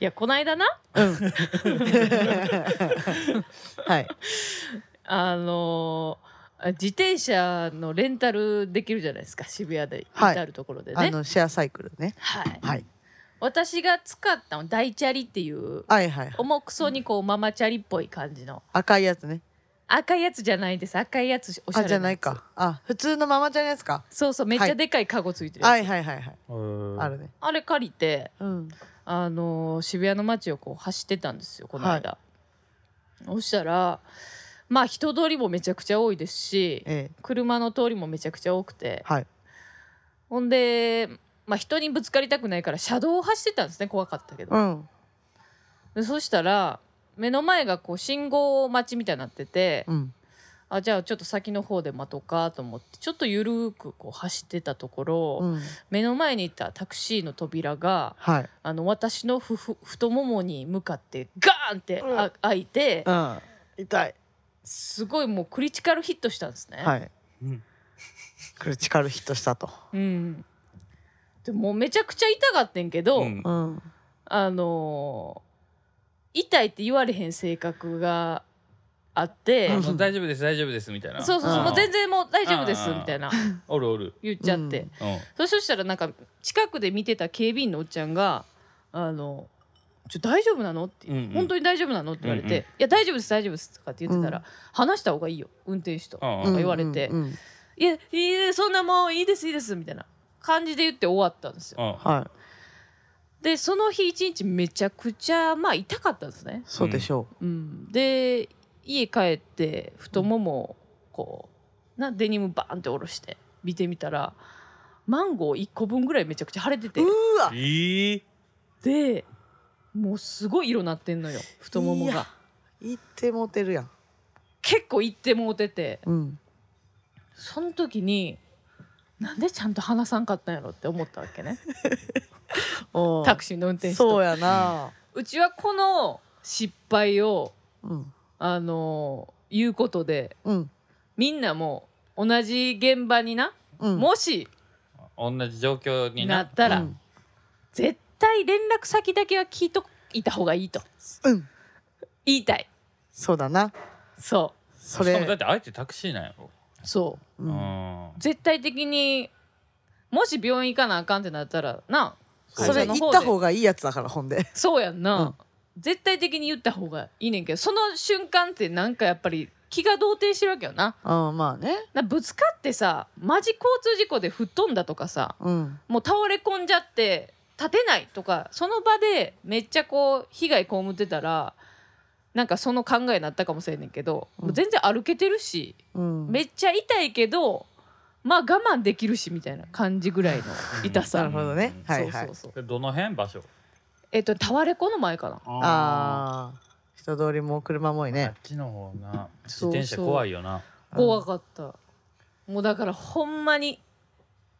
いやこの間な。うん。はい。あのー自転車のレンタルできるじゃないですか。渋谷で。はい。至るところでね、あのシェアサイクルね。はい、はい。私が使ったの大チャリっていうはいはいはい。重くそにこうママチャリっぽい感じの。赤いやつね。赤いやつじゃないです。赤いやつおしゃれなやつ。あじゃないか。あ普通のママちゃんのやつか。そうそうめっちゃでかいカゴついてるやつ、はいはいはいはい。ああるね。あれ借りて。うんあのー渋谷の街をこう走ってたんですよこの間、そしたらまあ人通りもめちゃくちゃ多いですしええ。車の通りもめちゃくちゃ多くて。はい。ほんで、まあ、人にぶつかりたくないから車道を走ってたんですね怖かったけど、うん。でそしたら目の前がこう信号待ちみたいになってて、うんあじゃあちょっと先の方で待とうかと思ってちょっとゆるーくこう走ってたところ、うん。目の前にいたタクシーの扉がはい。あの私のふふ太ももに向かってガーンってあ開いてうん。痛い。すごいもうクリティカルヒットしたんですね。はい。うん。クリティカルヒットしたと。うん、でもうめちゃくちゃ痛がってんけど、うん。うん。あのー痛いって言われへん性格があって、うん。もう大丈夫です大丈夫ですみたいな。そうそうそううん。もう全然もう大丈夫ですうん。みたいな。おるおる。言っちゃって、うん。うん。そしたらなんか近くで見てた警備員のおっちゃんが「あのちょ大丈夫なの?」って、うんうん。本当に大丈夫なの?」って言われて「うんうん。いや大丈夫です大丈夫です」とかって言ってたら、うん。話した方がいいよ運転手と」うんとか言われて。うんうん「いやいいえそんなもういいですいいです」みたいな。感じで言って終わったんですよ。うん。はい。でその日一日めちゃくちゃまあ痛かったんですね。そうでしょうん、で家帰って太ももをこうなデニムバーンって下ろして見てみたらマンゴー1個分ぐらいめちゃくちゃ腫れてて。ううわ。いいでもうすごい色なってんのよ太ももいやが言ってもうてるやん。結構いってもうてて。うん。その時になんでちゃんと話さんかったんやろって思ったわけね。タクシーの運転手と。そうやな。うちはこの失敗をうんあの言うことでうん。みんなも同じ現場にな、うん。もし同じ状況にななったら、うん。絶対連絡先だけは聞いといた方がいいと。うん。言いたい。そうだな。そそしかもだれってあえてタクシーなんやろ。うそう。ううん。ん絶対的にもし病院行かなあかんってなったらなそれ言った方がいいやつだからほんで。そうやんな、うん絶対的に言った方がいいねんけどその瞬間ってなんかやっぱり気が動転してるわけよな。うんまあね。なぶつかってさマジ交通事故で吹っ飛んだとかさうん。もう倒れ込んじゃって立てないとかその場でめっちゃこう被害被ってたらなんかその考えになったかもしれんねんけど、うん。もう全然歩けてるしうん。めっちゃ痛いけどまあ我慢できるしみたいな感じぐらいの痛さ、なるほどね。うんはいはい。そうそうそう。でどの辺？場所えっとタワレコの前かな。ああ人通りも車も多いあねっちの方な自転車怖いよな。怖かった。もうだからほんまに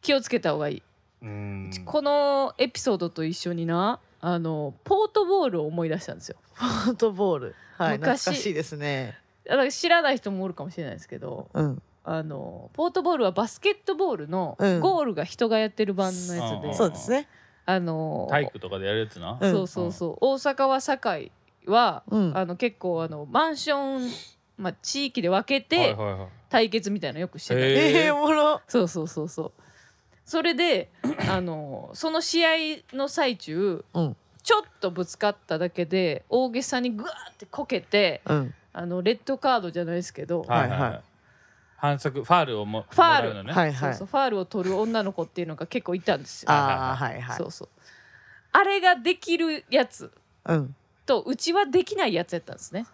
気をつけた方がいい、うん。このエピソードと一緒になあのポートボールを思い出したんですよ。フォートボール。はい懐昔。かしいですね。だから知らない人もおるかもしれないですけどうん。あのポートボールはバスケットボールのうん。ゴールが人がやってる版のやつで、うんそうですねあの体育とかでやるやつな？うん。そうそうそう、大阪は堺は、うん。あの結構あのマンション、まあ、地域で分けはいてはいはい。対決みたいなのよくしてた、へええおもろ。そうそうそうそう。それで あのその試合の最中うん。ちょっとぶつかっただけで大げさにグワーってこけてうん。あのレッドカードじゃないですけど、はいはい反則ファールをもファール。もらうのね。はいはい。そうそうファールを取る女の子っていうのが結構いたんですよ。ああはいはい。そうそう。あれができるやつうん。とうちはできないやつやったんですね。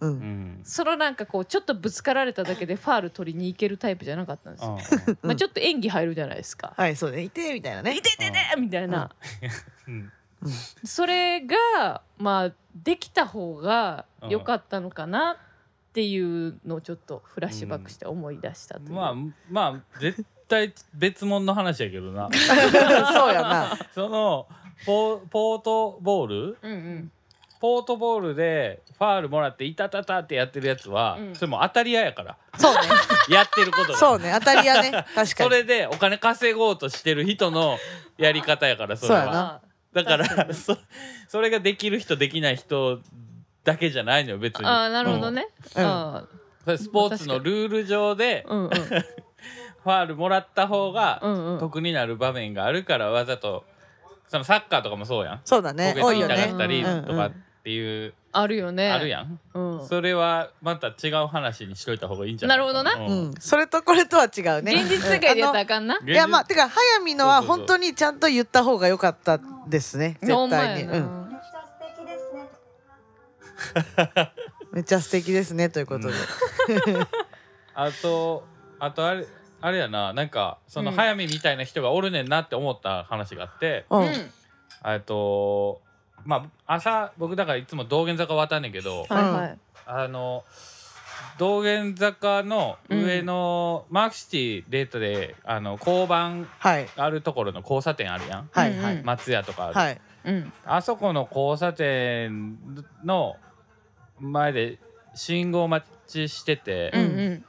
う うん。んそのなんかこうちょっとぶつかられただけでファール取りに行けるタイプじゃなかったんですよ。うん まあちょっと演技入るじゃないですか。はいそうね。いてみたいなね。いてててみたいな。うん。それがまあできた方が良かったのかなっていうのをちょっとフラッシュバックして思い出したという。まあまあ絶対別物の話やけどな。そうやな。そのポポートボール？うんうん。ポートボールでファールもらっていたたたってやってるやつは、うん。それも当たり屋やから。そうね。やってることがそうね当たりやね。確かに。それでお金稼ごうとしてる人のやり方やからそれは。そうやな。だからに。そ それができる人できない人だけじゃないのよ別に。ああなるほどね、うん。あそれスポーツのルール上でーうんうん。ファールもらった方が得になる場面があるからわざとそのサッカーとかもそうやん。そうだね。こけて多いよねったりうんとかっていう。あるよね。あるやん。うん、それはまた違う話にしといた方がいいんじゃないな。るほどな。ううん。んそれとこれとは違うね。現実世界でやったらうんああかんな、のいやまあてか早見のは本当にちゃんと言った方が良かったですね。絶対に、うん、めっちゃ素敵ですねということで、あとあとあれあれやななんかそのうん。早見みたいな人がおるねんなって思った話があって、うん。うん。えっとまあ朝僕だからいつも道玄坂渡んねんけど、はいはい。あの道玄坂の上のマークシティデートであの交番はい。あるところの交差点あるやん。はいはい、うん松屋とかある、はい。うん。あそこの交差点の前で信号待ちしてて、うんうん。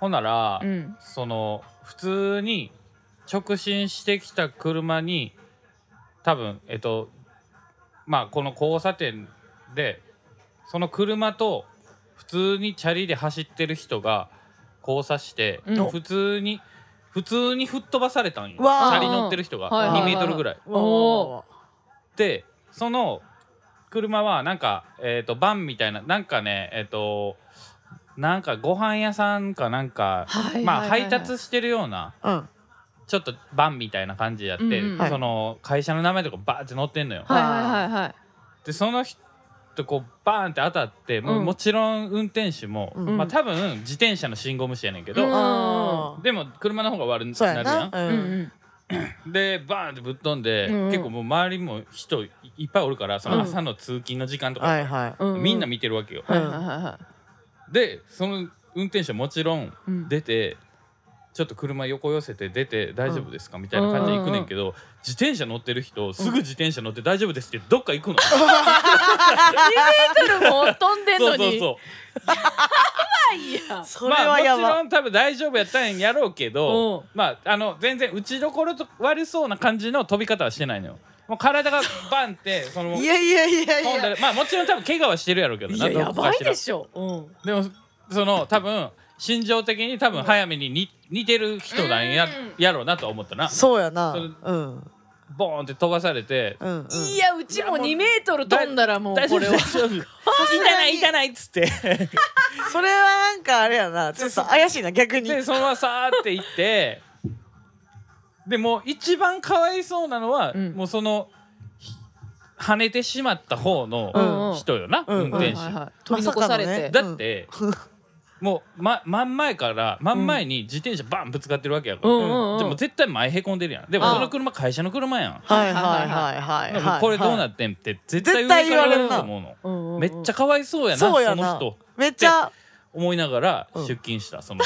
ほんなら、うん。その普通に直進してきた車に多分えっとまあこの交差点でその車と普通にチャリで走ってる人が交差して、うん。普通に普通に吹っ飛ばされたんよ。チャリ乗ってる人が。はいはい2メートルぐらい。おでその車はなんかえっ、とバンみたいななんかねえっ、となんかご飯屋さんかなんか、はいまあ配達してるようなうん。ちょっとバンみたいな感じやって、うんうんその会社の名前とかバーって載ってんのよ。はいはいはいはい。でその人こうバーンって当たってもううん。もちろん運転手も、うんまあ多分自転車の信号無視やねんけど、でも車の方が悪にそうやな。るやんでバーンってぶっ飛んで、うんうん。結構もう周りも人いいっぱいおるからその朝の通勤の時間とか、はいはい。みんな見てるわけよ。はいはいはいはでその運転手はもちろんうん。出て、ちょっと車横寄せて出て大丈夫ですか、みたいな感じで行くねんけど、自転車乗ってる人すぐ自転車乗って大丈夫ですってどっか行くの？い2メートルも飛んでんのに。そうそうそう。いやそれはやば。まあもちろん多分大丈夫やったんやろうけど、まああの全然打ちどころと悪そうな感じの飛び方はしてないのよ。もう体がバンってそのいやいやいやいや。でまあもちろん多分怪我はしてるやろうけどないやばいでしょ。うん。でもその多分心情的に多分早めにに似てる人なんや,、うん。やろうなと思ったな。そうやな。うん。ボーンって飛ばされてうんうん。いやうちも2メートル飛んだらもう大丈夫。これは。痛ない痛ないっつって。それはなんかあれやな。ちょっと怪しいな逆に。でそのままさーって行ってでもう一番かわいそうなのは、うん。もうそのひ跳ねてしまった方うんの人よな、うん運転手、はいはいはい。取り残されて、ね。だって、もう、ま、真ん前から真ん前に自転車バンぶつかってるわけやから、うんうんうん。でも絶対前へこんでるやん。でもその車会社の車やん。はいはいはいはいはいこれどうなっってんって絶対言われると思うの、うんうんうん。めっちゃかわいそうやなそうやな。その人。めっちゃ。思いながらうん。出勤した、その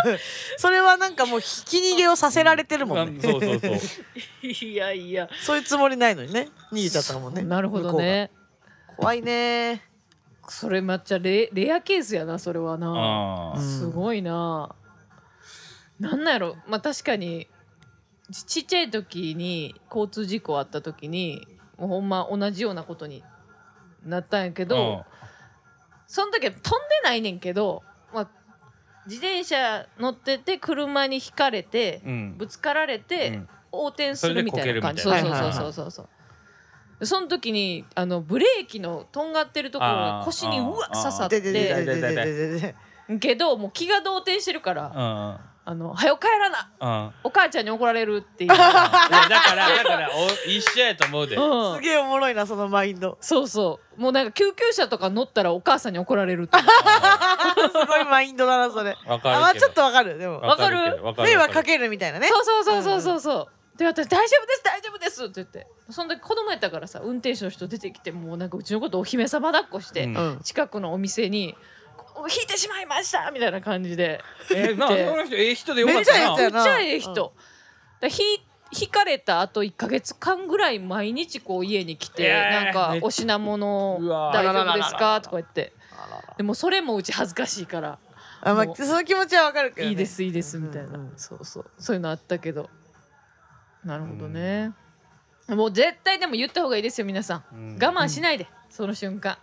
それはなんかもう引き逃げをさせられてるもんね。そうそうそう。いやいや。そういうつもりないのにね。逃げちゃったもんね。なるほどね。怖いねそれめっちゃレレアケースやなそれはな。すごいな。なんなんやろ。まあ確かにちちっちゃい時に交通事故あった時にもうほんま同じようなことになったんやけど、その時は飛んでないねんけど、まあ、自転車乗ってて車にひかれてうん。うんぶつかられて、うん。横転するみたいな感じ。それでこけるみたいな。そうそうそうそうそう。そうでその時にあのブレーキのとんがってるところあがー腰にうわ刺さってけどもう気が動転してるからうんうん「あのはよ帰らなうんお母ちゃんに怒られる」っていう、だからだからお一緒やと思うで、うんすげえおもろいなそのマインドそうそうもうなんか救急車とか乗ったらお母さんに怒られるってすごいマインドだなそれわかるけどあまあちょっとわかるでもわかるけどわかる迷惑かけるみたいなねそうそうそうそうそうそう。で私大丈夫です大丈夫ですって言って。その時子供やったからさ運転手の人出てきてもうなんかうちのことお姫様抱っこして、うん。うん。近くのお店に「引いてしまいました」みたいな感じでえー、なそでの人ええ人でよかったな。めっちゃええ人。だひ引かれた後1か月間ぐらい毎日こう家に来て、えー。なんかお品物大丈夫ですか？とか言って。でもそれもうち恥ずかしいから。あまあその気持ちはわかるけどね。いいですいいですみたいな、うんうん。そうそう。そういうのあったけどなるほどね、もう絶対でも言った方がいいですよ皆さん、うん。我慢しないで、その瞬間。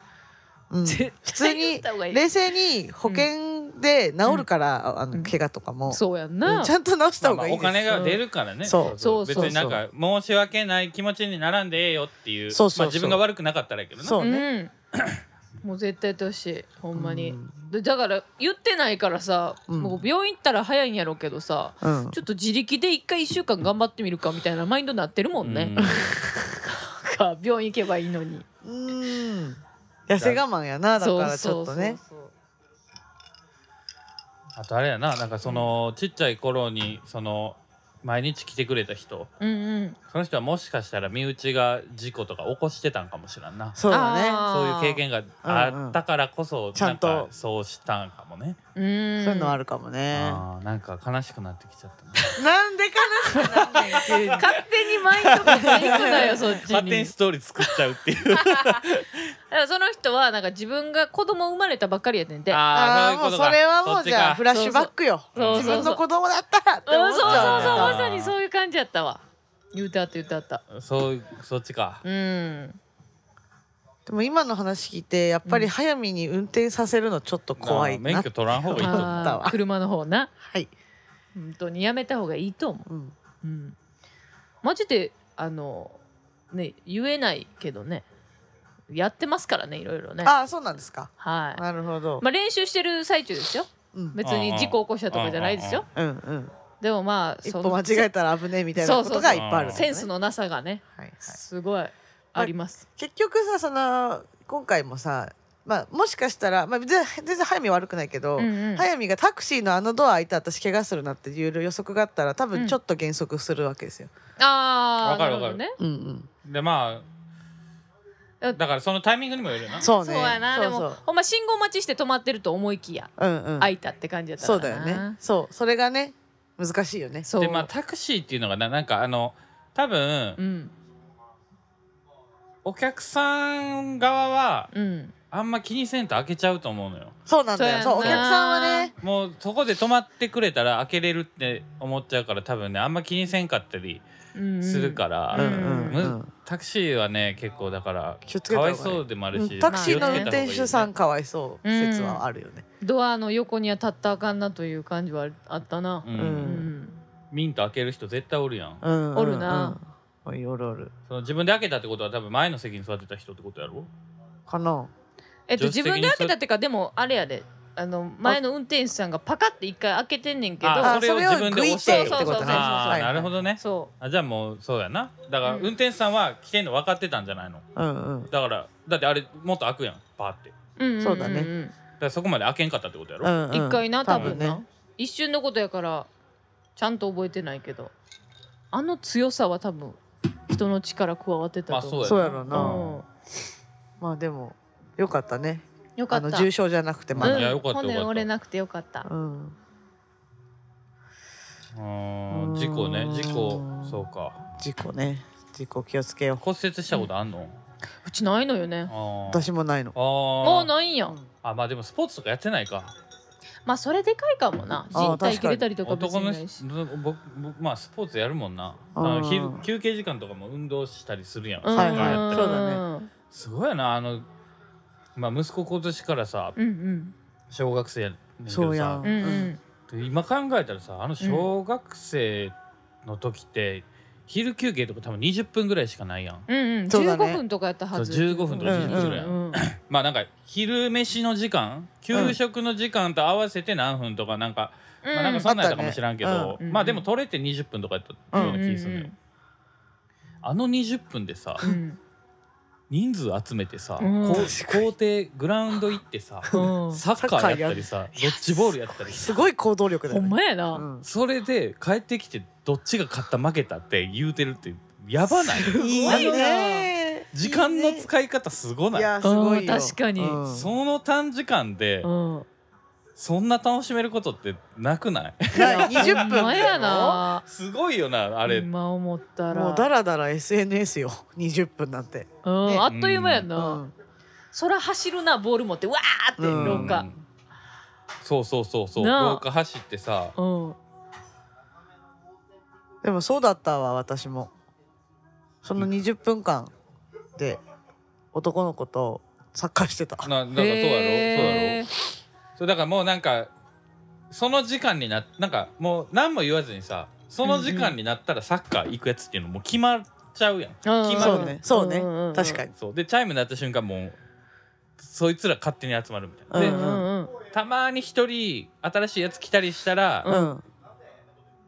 うん。絶普通にった方がいい。冷静に保険で治るから、ああうん。の怪我とかも、そうやんうんな、ちゃんと治した方がいいまあお金が出るからね。そう。そうそう別になんか申し訳ない気持ちにならんでええよっていう。そうそうそう。まあ、自分が悪くなかったらやけどな。そうね。うん、もう絶対やってほしい。ほんまに、うん。でだから言ってないからさ、うん。もう病院行ったら早いんやろうけどさうん。ちょっと自力で一回1週間頑張ってみるかみたいなマインドになってるもんね、うん。なんか病院行けばいいのに。うん。痩せ我慢やなだからちょっとね。そうそう。あとあれやななんかそのちっちゃい頃にその毎日来てくれた人。うんうん。その人はもしかしたら身内が事故とか起こしてたんかもしれんな。そうだね。あそういう経験があったからこそ、ちゃんとなんかそうしたんかもね、そういうのあるかもね。あーなんか悲しくなってきちゃったね。なんで悲しくなんねん急に勝手にマインドが行くなよ そっち勝手ににストーリー作っちゃうっていう。だからその人はなんか自分が子供生まれたばっかりやねんでああもうそれはもうじゃあフラッシュバックよ。そうそう自分の子供だったらってうんそう。そうそう思っちゃうまさにそういう感じやったわ。言うてあった言うてあった。そうそっちか。うんでも今の話聞いてやっぱり早めに運転させるのちょっと怖いな免許取らん方がいいと思ったわ。車の方な。はい、本当にやめた方がいいと思う。うん、うん。マジであのね言えないけどね。やってますからねいろいろね。ああそうなんですか。はい。なるほど、まあ練習してる最中ですよ。うん、別に事故起こしたとかじゃないですよ。うんうんでもまあ一その歩間違えたら危ねえみたいなことがいっぱいあるね。センスのなさがね。はいはい。すごいあります。結局さその今回もさまあもしかしたら、まあ、全然全然早見悪くないけど、うんうん。早見がタクシーのあのドア開いて私怪我するなっていう予測があったら多うん。分ちょっと減速するわけですよ。ああわかるわかる。ね。うんうん、でまあだからそのタイミングにもよるよな。そうね。そうやな。でもほんま信号待ちして止まってると思いきや。うんうん、開いたって感じやったからな。そうだよね。そう。それがね難しいよね。そう。でまあタクシーっていうのがななんかあの多分うんお客さん側はうん。あんま気にせんと開けちゃうと思うのよ。そうなんだよ。そうお客さんはね。もうそこで止まってくれたら開けれるって思っちゃうから多分ねあんま気にせんかったりうんするから、うんうんむうん。タクシーはね結構だからかわいそうでもあるし、うん。タクシーの運転手さん気かわいそう説はあるよね。ドアの横には立ったらあかんなという感じはあったな。ううんん。ミント開ける人絶対おるやん。うんうんうん。おるな。おいおるおる。その自分で開けたってことは多分前の席に座ってた人ってことやろ？かな。えっと助手席に自分で開けたってかでもあれやであの前の運転手さんがパカって一回開けてんねんけどああそれを自分で押してってことね。そうそうそうあーはいなるほどね。そあじゃあもうそうやな。だからうん。運転手さんは来てんの分かってたんじゃないの？うんうん。だからだってあれもっと開くやん。パーって。だかう、うんんん。んそうだね。らそこまで開けんかったってことやろ、うんうん。一回な多分な。ね一瞬のことやからちゃんと覚えてないけど。あの強さは多分人の力加わってたと思う、まあそうやろうな。うん。まあでもよかったね。よかった。あの重症じゃなくてまだ。いやよかったよかった。骨折れなくてよかった。うん。うーん事故ね。事故そうか。事故ね。事故気をつけよう。骨折したことあんの、うちないのよね。私もないの。あもうーないんや。あまあでもスポーツとかやってないかまあそれでかいかもな。人体切れたりとか別にないし。人僕僕まあスポーツやるもんな。あの昼休憩時間とかも運動したりするやん、そうだね。すごいな。あのまあ息子今年からさうんうん。小学生やねんけどさ。そうやん。うんうん。で今考えたらさあの小学生の時って、昼休憩とか多分20分ぐらいしかないやん。うんうん。そうだね。15分とかやったはず。そう15分とか15分ぐらいやん。うんうんまあなんか昼飯の時間給食の時間と合わせて何分とかなんか、まあなんかそんなんやったかもしらんけど、あったね。うんまあでも取れて20分とかやったような気がするのよ、あの20分でさうんうん人数集めてさ、うん。こう校庭グラウンド行ってさうん。サッカーやったりさドッジボールやったりさ。すごい行動力だほよね。んまやな、うん。それで帰ってきてどっちが勝った負けたって言うてるってやばない？いいね。時間の使い方すごない？いやすごい確かに。うん。その短時間でうんそんな楽しめることってなくない？ない20分ほんまやな。すごいよなあれ、今思ったら。もうだらだら SNS よ20分なんて。うんね。あっという間やうな、ん空走るなボール持ってわーってうん。廊下。うんそうそうそう。そう廊下走ってさ。うん。でもそうだったわ私も。その20分間で男の子とサッカーしてた。ななんかそうやろ？そうやろ？へーそうだからもうなんかその時間にななんかもう何も言わずにさその時間になったらサッカー行くやつっていうのもう決まっちゃうやん、うん決まる。そうね。そうね。うんうんうん。確かに。そう。でチャイム鳴った瞬間もうそいつら勝手に集まるみたいな、でうんうんうん。たまに一人新しいやつ来たりしたら、うん。うん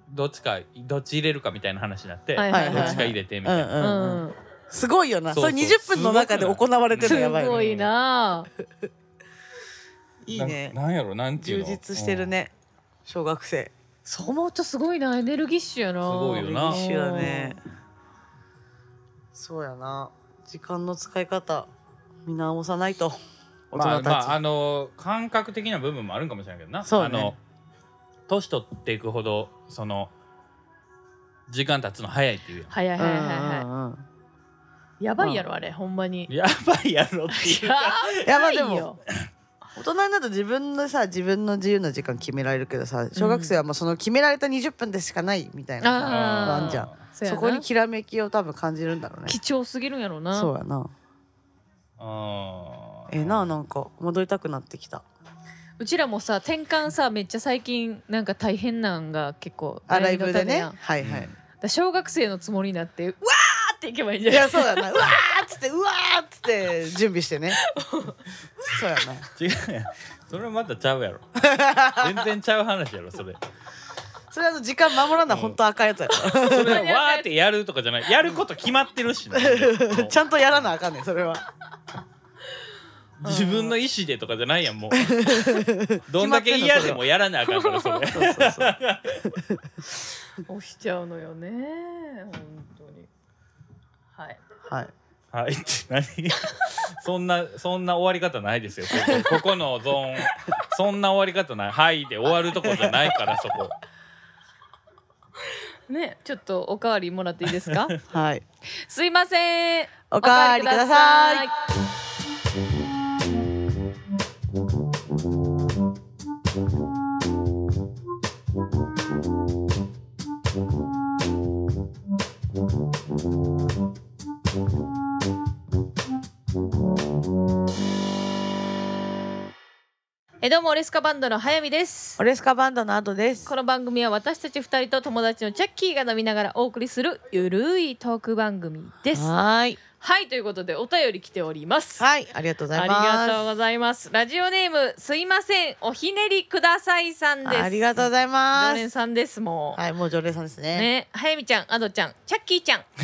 どっちかどっち入れるかみたいな話になって、はいはいはいどっちか入れてみたいな、うんううんん。すごいよな。そそう。そうれ20分の中で行われてるすのやばいよね。ごいないいね。ななんやろなんていうの？充実してるね。小学生。そう思うとすごいな。エネルギッシュやな。すごいよな。一緒だね。そうやな。時間の使い方見直さないと。うんまあ大人たち、まああの感覚的な部分もあるんかもしれないけどな。そうね。あの年取っていくほどその時間経つの早いっていうやはいはいはい。はいはうんうんうん。いやばいやろあれほんまに。んやばいやろっていう やまあでばいよも 大人になると自分のさ自分の自由な時間決められるけどさ小学生はもうその決められた20分でしかないみたいなあー。あんじゃん。そこにきらめきを多分感じるんだろうね。貴重すぎるんやろな。そうやな。あー。ええななんか戻りたくなってきた。うちらもさ転換さめっちゃ最近なんか大変なんが結構あライブでね。やん。だかはい。はい、ら小学生のつもりになってうわーっていけばいいんじゃいない？やそうだな。うわーっつってうわーっつって準備してね。そうやな違うやん。それはまたちゃうやろ。全然ちゃう話やろそれ。それあの時間守らなうん。本当赤いやつやかそれはわーってやるとかじゃない。やること決まってるし ならちゃんとやらなあかんねんそれは。自分の意思でとかじゃないやんもう。どんだけ嫌でもやらなあかんからそれ。そうそうそう。押しちゃうのよね本当に。はい。はいはい。って何？そんなそんな終わり方ないですよ。ここここのゾーン。そんな終わり方ない。はいで終わるとこじゃないからそこ。ねちょっとおかわりもらっていいですか？はい。すいません。おかわりくださいえどうもオレスカバンドの早見です。オレスカバンドの後です。この番組は私たち二人と友達のチャッキーが飲みながらお送りするゆるいトーク番組です。はーい。はいということでお便り来ております。はいありがとうござありいます。がとうございます。ラジオネームすいませんおひねりくださいさんです。ありがとうございま常連すさんですもう、はいもう常連さんですね。ね、早見ちゃん、アドちゃん、チャッキーちゃん。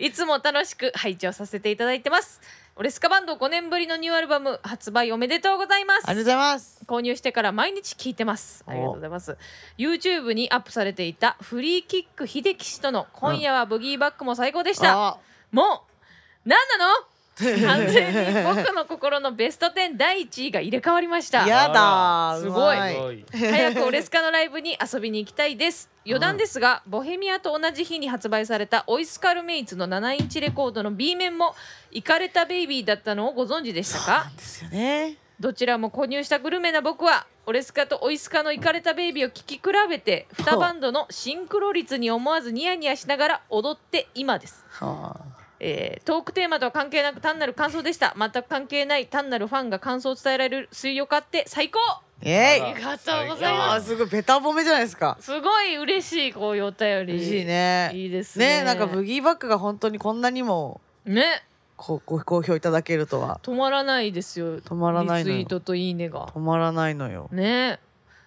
いつも楽しく拝聴させていただいてます。オレスカバンド5年ぶりのニューアルバム発売おめでとうございます。ありがとうございます購入してから毎日聞いてます。ありがとうございます。YouTube にアップされていたフリーキック秀樹氏との今夜はブギーバックも最高でした。あもう、何なの？完全に僕の心のベスト10第1位が入れ替わりました。やだーすごい。早くオレスカのライブに遊びに行きたいです。余談ですが、ボヘミアと同じ日に発売されたオイスカルメイツの7インチレコードの B 面もイカれたベイビーだったのをご存知でしたなかんですよね。どちらも購入したグルメな僕はオレスカとオイスカのイカれたベイビーを聴き比べて2バンドのシンクロ率に思わずニヤニヤしながら踊って今です。はえートークテーマとは関係なく単なる感想でした。全く関係ない単なるファンが感想を伝えられる水曜買って最高！あイエーイ！ありがとうございあます。ーすごいベタ褒めじゃないですか。すごい嬉しいこういうお便り。嬉しいね。いいですね。ねなんかブギーバックが本当にこんなにもね。こうご好評いただけるとは。止まらないですよ。止まらないのよ。リツイートといいねが。止まらないのよ。ね。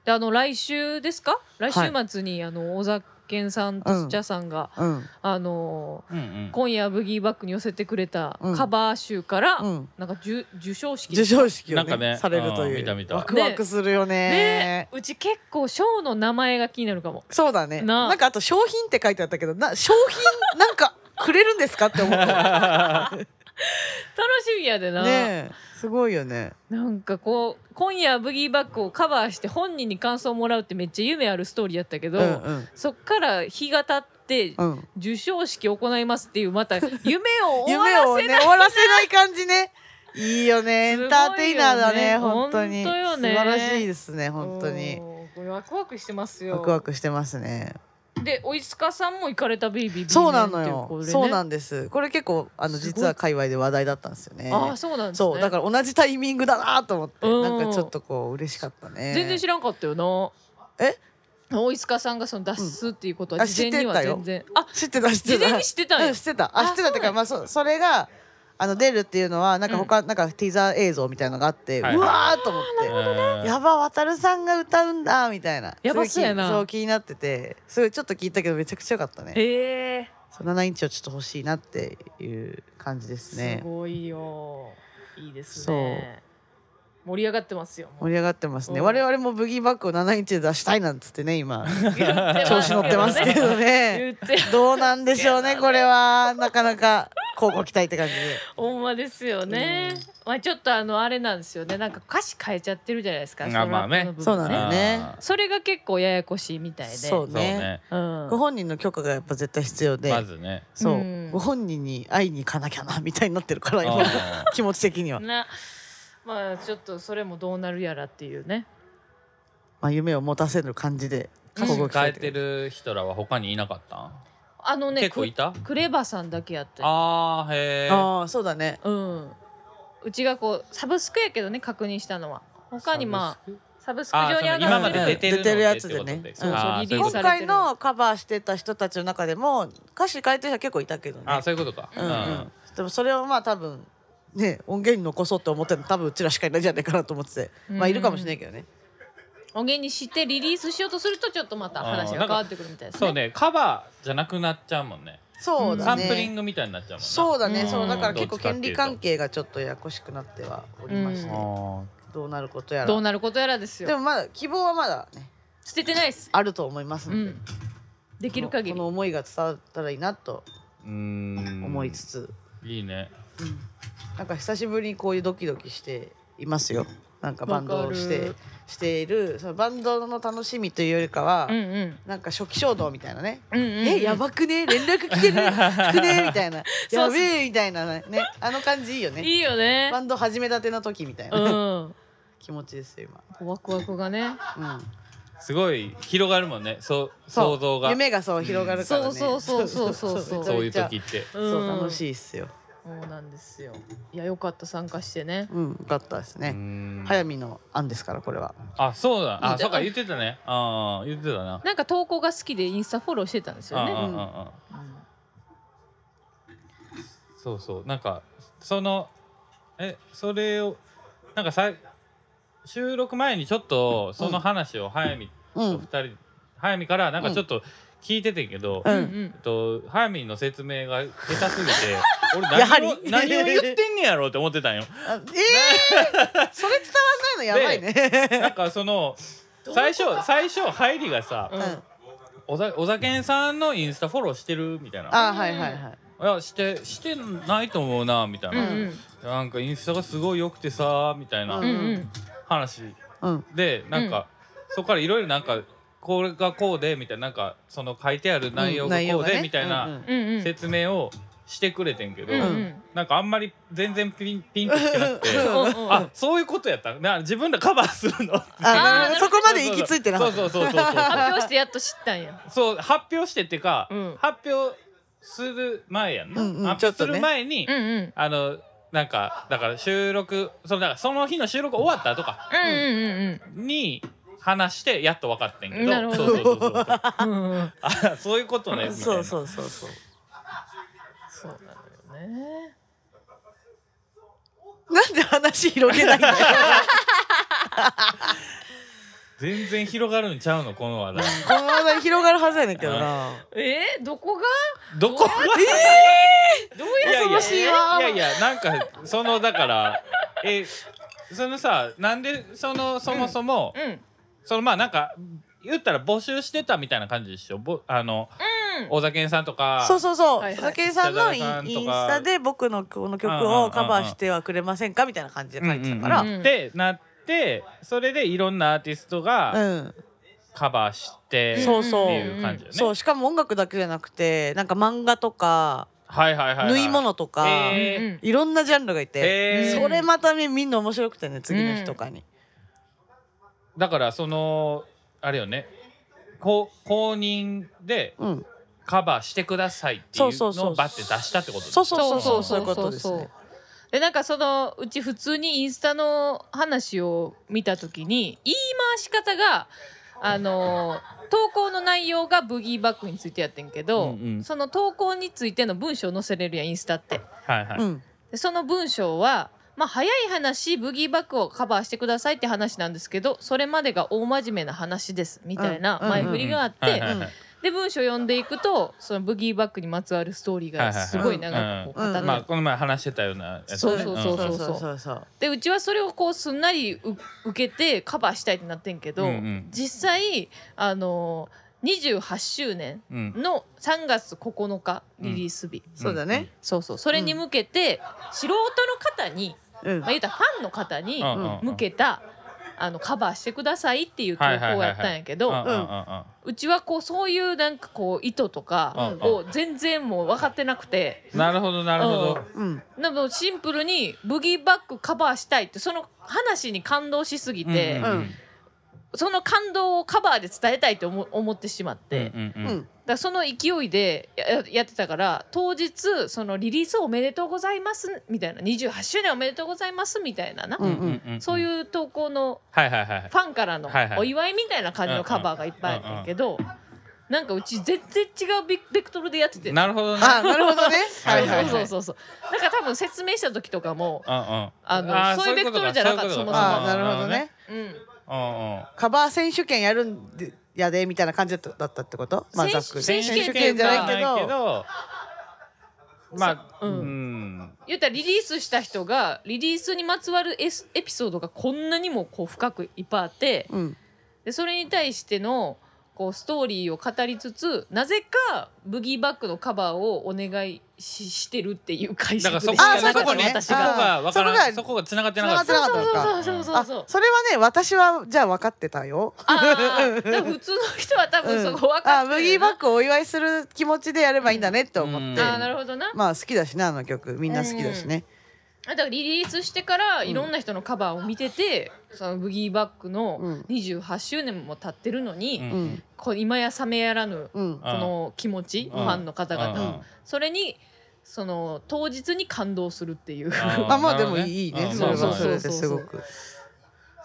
であの来週ですか？来週は末に、あの小沢健さんとスチャさんが、うん。あのうんうん。今夜ブギーバックに寄せてくれたうん。カバー集から、うん。なんか授授賞式。授賞式をなんかねねされるとう。んいう見た見た。ワクワクするよね。ねうち結構賞の名前が気になるかも。そうだね。ななんかあと商品って書いてあったけどな商品なんかくれるんですかって思った。楽 しみやでな、ねえすごいよね。なんかこう今夜ブギーバックをカバーして本人に感想をもらうってめっちゃ夢あるストーリーやったけど、うんうん。そっから日が経ってうん。授賞式を行いますっていうまた夢を終わ夢らせない をね 終わらせない感じね。いいよね。エンターテイナーだね本当に。本当よね。素晴らしいですね本当に。ワクワクしてますよ。ワクワクしてますねでおいすかさんも行かれたベイビー B そうなのよ。ね。そうなんです。これ結構あの実は界隈で話題だったんですよね。ああそうなんですね。そうだから同じタイミングだなと思ってうん。なんかちょっとこう嬉しかったね。全然知らんかったよな。え？大石川さんがその脱出っていうことは事前には知ってたよ。全然。あ知ってた知ってた。事前に知ってた知ってた。ああ知ってたってかまあそそれがあの出るっていうのはなんか他、なんかティザー映像みたいなのがあって、はい。うわーっと思って、えーやば渡るさんが歌うんだみたいな。やばそうやな。そう気になってて。すごいちょっと聞いたけどめちゃくちゃ良かったね。へえそう7インチをちょっと欲しいなっていう感じですね。すごいよ。いいですね盛り上がってますよ盛り上がってますね。うん。我々もブギーバックを7インチで出したいなんつってね今。言ってます調子乗ってますけど言ねってどうなんでしょうねこれは。なかなか交互期待って感じで。ほんまですよね、まあちょっとあのあれなんですよね。なんか歌詞変えちゃってるじゃないですか。あまあね。そうなのよね。それが結構ややこしいみたいで。そうそうね。うん。ご本人の許可がやっぱ絶対必要で、まずね。そう、うん。ご本人に会いに行かなきゃなみたいになってるから今。あ気持ち的には、なまあちょっとそれもどうなるやらっていうね。まあ、夢を持たせる感じでうん。交互期待変えてる人らは他にいなかった？んあのね結構いた？ククレバさんだけやってあーへえああそうだね。うん。うちがこうサブスクやけどね確認したのは。他にまあサブスク？上に上がってる。出てるやつでね。ってことそうそうあーリリース今されてる。回のカバーしてた人たちの中でも歌詞変えてる人は結構いたけどね。あそういうことか。うんうん、でもそれをまあ多分ね音源に残そうって思ってるの多分うちらしかいないんじゃないかなと思ってて。まあいるかもしれないけどね。音源にしてリリースしようとするとちょっとまた話が変わってくるみたいですね。そうねカバーじゃなくなっちゃうもんね。そうだね。サンプリングみたいになっちゃうもんなそうだね、うん。そうだから結構権利関係がちょっとややこしくなってはおりまして、うん。あどうなることやら。どうなることやらですよ。でもまだ希望はまだね捨ててないです。あると思いますので、うん。できる限り。この思いが伝わったらいいなと思いつつ、いいね。うんなんか久しぶりにこういうドキドキしていますよ。なんかバンドをしてしているそのバンドの楽しみというよりかは、うんうん。なんか初期衝動みたいなね、うんうんうん。えやばくね？連絡来てる？くね？みたいな。そうやべえみたいなね。あの感じいいよね。いいよね。バンド始めたての時みたいな、うん。気持ちですよワクワクがね。今、うん、すごい広がるもんね。そう想像が。夢がそう広がるからね、そうそうそうそうそうそう。いう時って。ゃそう楽いしいっすよそうなんですよ。いやよかった参加してね。うんよかったですね。ん。早見の案ですからこれは。あそうだ。うんあそうか言ってたね。ああ言ってたな。なんか投稿が好きでインスタフォローしてたんですよね。うんうんうんうん。そうそう。なんかそのえそれをなんかさ収録前にちょっとその話を早見うん。と二人、早見からなんかちょっと聞いててんけど、ううん。えっと早見の説明が下手すぎて 俺やはり。何を何を言ってんねやろうって思ってたんよ。あえー、それ伝わんないのやばいね。なんかその最初最初入りがさうん。うんおざおざけんさんのインスタフォローしてるみたいな。あはいはいはいい。やしてしてないと思うなみたいな、うんうん。なんかインスタがすごい良くてさみたいなうんうん。話。うん。でなんか、そこからいろいろなんかこれがこうでみたいななんかその書いてある内容がこうで、みたいなうんうん。うん説明をしてくれてんけど、うんうん。なんかあんまり全然ピンピンとしてなくてうんうん。あそういうことやった？な自分らカバーするの？ってあそこまで行き着いてなかった。そうそうそうそうそう発表してやっと知ったんや。そう発表してっていうか、うん。発表する前やんな、うんうん発表するちょっとね。前に、うんうん。あのなんかだから収録そのだからその日の収録終わった後かうんうんうん。に話してやっと分かってんけど。なるほど。そうそうそうそう。うんうんうんあそういうことね みたいな。そうそうそうそう。そうなのよね。なんで話広げないんだよ。全然広がるんちゃうのこの話題。この話題広がるはずやねんけどな。えー、どこが？どこ？がどういやいや恐ろしいわ。いやいやなんかそのだからえそのさなんでそのそもそも、うんそのまあなんか言ったら募集してたみたいな感じでしょ？ぼあのうん。大酒さんとかそうそうそう。はいはい。さんのインスタで僕のこの曲をカバーしてはくれませんかみたいな感じで書いてたから。うんうんうん。ってなってそれでいろんなアーティストうがん。カバーして、そうそう。っていう感じよね。そうしかも音楽だけじゃなくてなんか漫画とかはいはいはい、はい。縫い物とか、えー。うんうん。いろんなジャンルがいて、えー。それまたねみんな面白くてね次の日とかに、だからそのあれよね。こう公認でうん。カバーしてくださいっていうそうそうそう。のをバッて出したってことですそう。そうそうそう。そういうことですね。でなんかそのうち普通にインスタの話を見た時に言い回し方があの投稿の内容がブギーバックについてやってんけど、うんうん。その投稿についての文章を載せれるやんインスタって。はいはい、うん。でその文章は、まあ、早い話ブギーバックをカバーしてくださいって話なんですけどそれまでが大真面目な話ですみたいなうん前振りがあって、で文章読んでいくとそのブギーバックにまつわるストーリーがすごい長くこう語ってうんまあこの前話してたようなやつね。そうそうそうそうそう。そうそうでうちはそれをこうすんなりう受けてカバーしたいってなってんけど、うんうん。実際あの28周年うんの3月9日リリース日、そうだね。そうそう。それに向けて、素人の方に、うん。まあ、言うたらファンの方に向けた、あのカバーしてくださいっていう投稿やったんやけど、うちはこうそういうなんかこう意図とかうんを全然もう分かってなくて。なるほどなるほど、うん。でもシンプルにブギーバックカバーしたいってその話に感動しすぎて、うんうんうん。その感動をカバーで伝えたいと思思ってしまって、うんうんうん。うんだその勢いでややってたから当日そのリリースおめでとうございますみたいな28周年おめでとうございますみたいなな、うんうんうんそういう投稿のファンからのお祝いみたいな感じのカバーがいっぱいあったけど、なんかうち全然違うベベクトルでやってて。なるほどね。あなるほどね。はいはいはいそう。そうそうそうだから多分説明した時とかもうんうんあのーそういうベクトルじゃなかった。そもそも。あなるほどね。うん。うんうん。カバー選手権やるんでやでみたいな感じだったってこと？まあざっくり。選手権じゃないけど。どまあううん。ん。言ったらリリースした人がリリースにまつわるエスエピソードがこんなにもこう深くいっぱいあってうん。でそれに対してのこうストーリーを語りつつなぜかブギーバックのカバーをお願いししてるっていう解だ釈でしかなかったあそういうことね。私そこが。が分からそこがないそこが繋がってなかった。繋がってなかったのか。そうそうそうあそうそうそれはね私はじゃあ分かってたよあ普通の人は多分そこ分かってるあブギーバックをお祝いする気持ちでやればいいんだねって思って、うんああなるほどな。まあ好きだしねあの曲みんな好きだしね、だからリリースしてからいろんな人のカバーを見てて、そのブギーバックのうん。28周年も経ってるのに、うん。うんこう今や冷めやらぬうん。この気持ち、うん。ファンの方々、うん。それにその当日に感動するっていう。あまあまあでもいいね。うん。それは。そうそうそれですごく。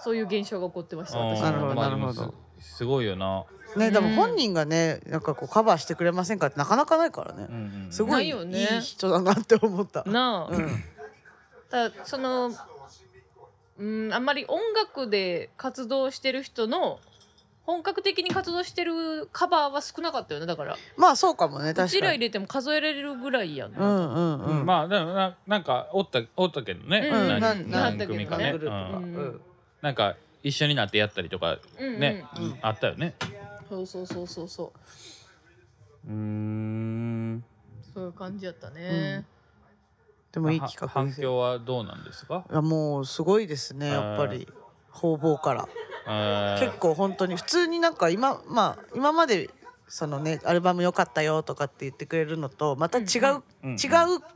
そういう現象が起こってましたうん。私なるほどなるほど。すすごいよな。ねでもうん。本人がねなんかこうカバーしてくれませんかってなかなかないからね。うんうんすごいいないよね。い人だなって思った。なあ、うん。ただそのうんあんまり音楽で活動してる人の本格的に活動してるカバーは少なかったよねだから。まあそうかもねう確かに。ちら入れても数えられるぐらいやん、うんうん。うん。まあでもななんかおったおったけどね、うん何なん何組かね、なんグループが。うん。うんなんか一緒になってやったりとかうんね、うんうん。あったよね。そうそうそうそうそう。うーん。そういう感じやったね、でもいい企画反響はどうなんですか、いやもうすごいですねやっぱり。方々から。えー。結構本当に普通になんか今まあ今までそのねアルバム良かったよとかって言ってくれるのとまた違う、うん。違う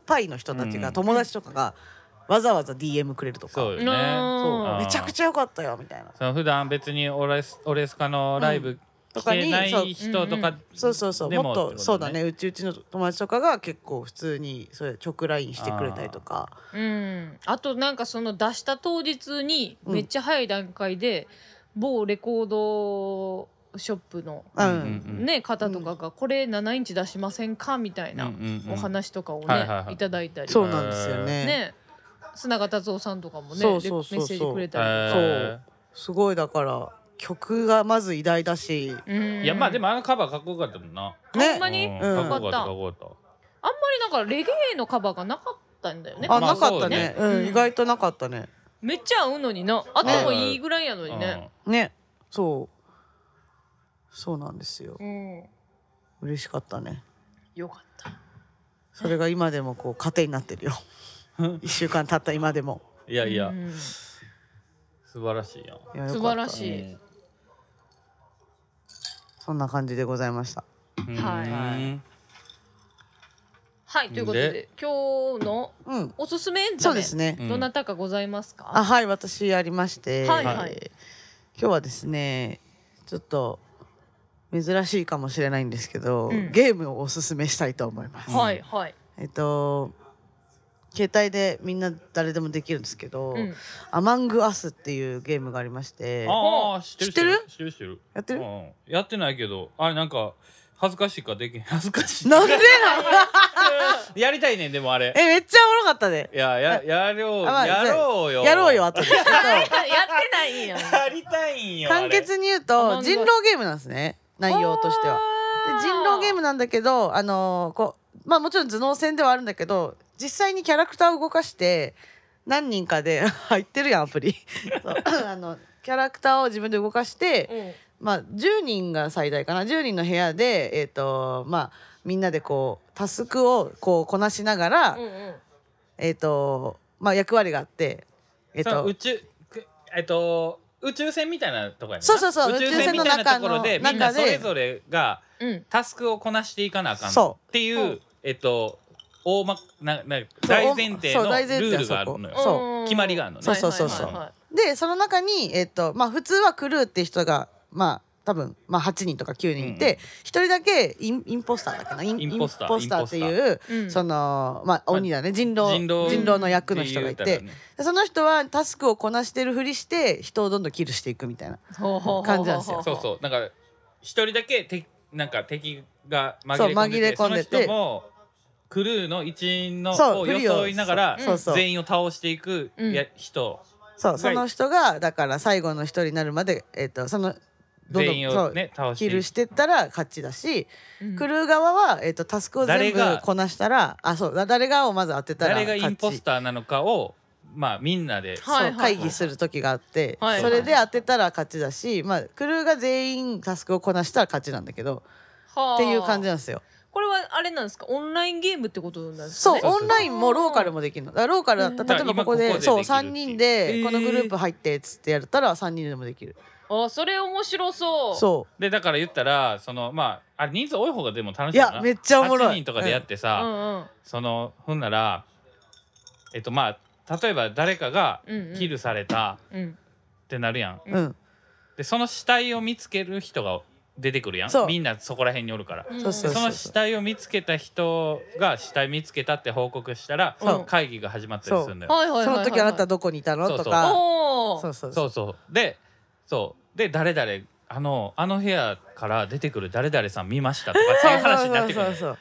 パイの人たちが、うん。友達とかがわざわざ DM くれるとか。そうよね。あー。めちゃくちゃ良かったよみたいな。その普段別にオレスオレスカのライブとかに来てない人とかそうそうそう。でもっとそうだね。うちうちの友達とかが結構普通にそれ直 LINE してくれたりとか。うん、あとなんかその出した当日にうんめっちゃ早い段階で某レコードショップの、ね、方とかがこれ7インチ出しませんか？みたいなお話とかをね、はいただいたり。そうなんですよね。ね。砂形達夫さんとかもねメッセージくれたりとか、えすごいだから曲がまず偉大だし。いやまあでもあのカバーかっこよかったもんな。ほんまに、うん。うん。かっこよかったかっこよかっあんまりなんかレゲエのカバーがなかったんだよね。あまあなかったね。そうねうん、意外となかったね。めっちゃ合うのにな。あってもいいぐらいやのたにね、ね。そう。そうなんですよ。うん。嬉しかったね。よかった。それが今でもこう糧になってるよ。一週間経った今でも。いやいや。うん。素晴らしいやん。いやよかった素晴らしいそんな感じでございました。うんはい。うん。はいということでで今日のうん。おすすめエンタメそうですね、うん。どなたかございますか、あはい私ありまして、はいはい。えー今日はですねちょっと珍しいかもしれないんですけど、うん。ゲームをおすすめしたいと思います。はいはい。えっと携帯でみんな誰でもできるんですけどうん「アマングアス」っていうゲームがありましてああ知ってる知ってる？知ってるやってるうんうん。やってないけどあれなんか恥ずかしいからできん。恥ずかしい。なんでなの やりたいねんでもあれ。えめっちゃおもろかったで。いやややろうあまあやろうよ。やろうよ後で。えっとやってないんややりたいんよ簡潔に言うと人狼ゲームなんですね。内容としては。で人狼ゲームなんだけどあのーこうまあもちろん頭脳戦ではあるんだけど実際にキャラクターを動かして何人かで 入ってるやんアプリ。そう。あのキャラクターを自分で動かして、まあ、10人が最大かな。10人の部屋で、えーとまあ、みんなでこうタスクをこうこなしながら、うんうん。えーとまあ、役割があって、えーと。宇宙くえっと宇宙船みたいなとこやねそうそうそう。宇宙船みたいなところでみんなそれぞれがうん。タスクをこなしていかなあかんそっていううん。えっと大まなな大前提のルそう大前提ールがあるのよ。決まりがあるのね。そうそうそうそう。でその中に、えっとまあ、普通はクルーっていう人がまあ多分、まあ、8人とか9人いて一、人だけインインポスターだっけな？インインポスターインポスターっていううん。そのまあ鬼だね。人狼人狼の役の人がいて。その人はタスクをこなしてるふりして人をどんどんキルしていくみたいな感じなんですよ。そうそう。なんか一人だけてなんか敵が紛れ込んでて。その人もクルーの一員のそうを装いながらそうそう全員を倒していくうん。や人。そうその人がだから最後の一人になるまで、えっとそのどんどん全員をね倒していく。キルしてったら勝ちだし、うんクルー側は、えっとタスクを全誰が部こなしたらあそうだ誰がをまず当てたら誰勝ち。がインポスターなのかをまあみんなではいそう会議する時があって、はい。それで当てたら勝ちだし、まあ、クルーが全員タスクをこなしたら勝ちなんだけどはあ。っていう感じなんですよ。これはあれなんですか？オンラインゲームってことなんですそうねそうオンラインもローカルもできるの。だからローカルだったら例えばここで今ここでそうできるっていう3人でこのグループ入ってっつってやったら3人でもできる。あそれ面白そう。そでだから言ったらそのまああ人数多い方がでも楽しういいかなやめっちゃおもろい。8人とかでやってさ、うん。うんそのほんならえっとまあ例えば誰かがうんうん。キルされたうん。ってなるやん、うん、うん。でその死体を見つける人が出てくるやそう。んみんなそこら辺におるから、うん。そうそうでその死体を見つけた人が死体見つけたって報告したらそう。会議が始まったりするんだよ。はいはいはいはいその時あなたどこにいたの？そうそう。とかおーそう。そうそうそう。でそう。で誰々あのあの部屋から出てくる誰々さん見ましたとかっていう話になってくるのよそうそう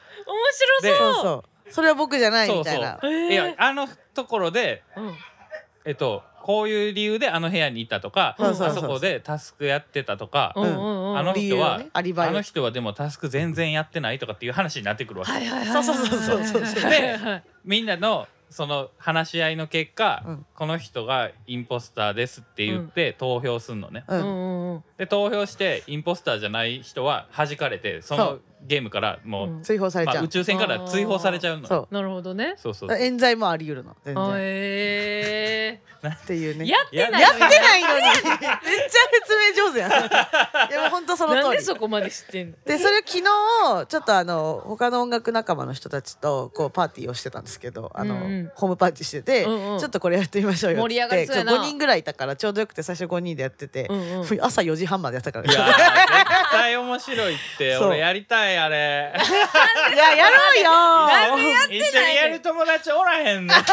面で白そう。そうそれは僕じゃないそうそうみたいな。へーいやあのところでそううん。えっとこういう理由であの部屋にいたとかそうそうそうあそこでタスクやってたとか、うんあの人は、ねあの人はでもタスク全然やってないとかっていう話になってくるわけ、そうそうそうそうそう。でみんなのその話し合いの結果、うん。この人がインポスターですって言って投票すんのね、ううんで投票してインポスターじゃない人は弾かれてそのゲームからもう、うん。まあ、追放されちゃう。宇宙船から追放されちゃうのそう。なるほどね。そうそうそう。冤罪もあり得るの？全あ然え っていうね。ーやってないやってないのに。めっちゃ説明上手やん。いやもう本当そのなん通りでそこまで知ってんの？でそれ昨日ちょっとあの他の音楽仲間の人たちとこうパーティーをしてたんですけどあの、うんうん。ホームパーティーしてて、うんうん。ちょっとこれやってみましょうよっつって。盛り上がりそうやな。5人ぐらいいたからちょうどよくて最初5人でやってて、うんうん。朝4時半までやったから。いやー絶対面白いって。そう。俺やりたいあれ。いややろうよ。なんでやってない一緒にやる友達おらへんの。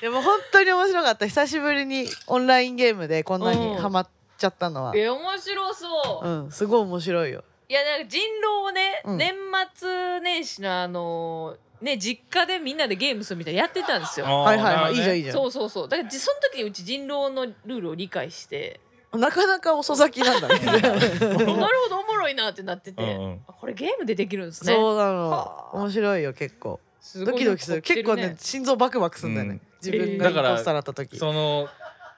でも本当に面白かった。久しぶりにオンラインゲームでこんなにハマっちゃったのは。え面白そう。うんすごい面白いよ。いやなんか人狼をね、うん。年末年始のあのね実家でみんなでゲームするみたいなやってたんですよ。はいはいはいいいじゃんいいじゃん。そうそうそう。だからじその時にうち人狼のルールを理解してなかなか遅咲きなんだね。なるほどおもろいなってなってて、うんうん。あこれゲームでできるんですね。そうなの。はあ。面白いよ結構。ドキドキする。結構ね心臓バクバクするんだよね、うん。自分がインだからポスターだった時。その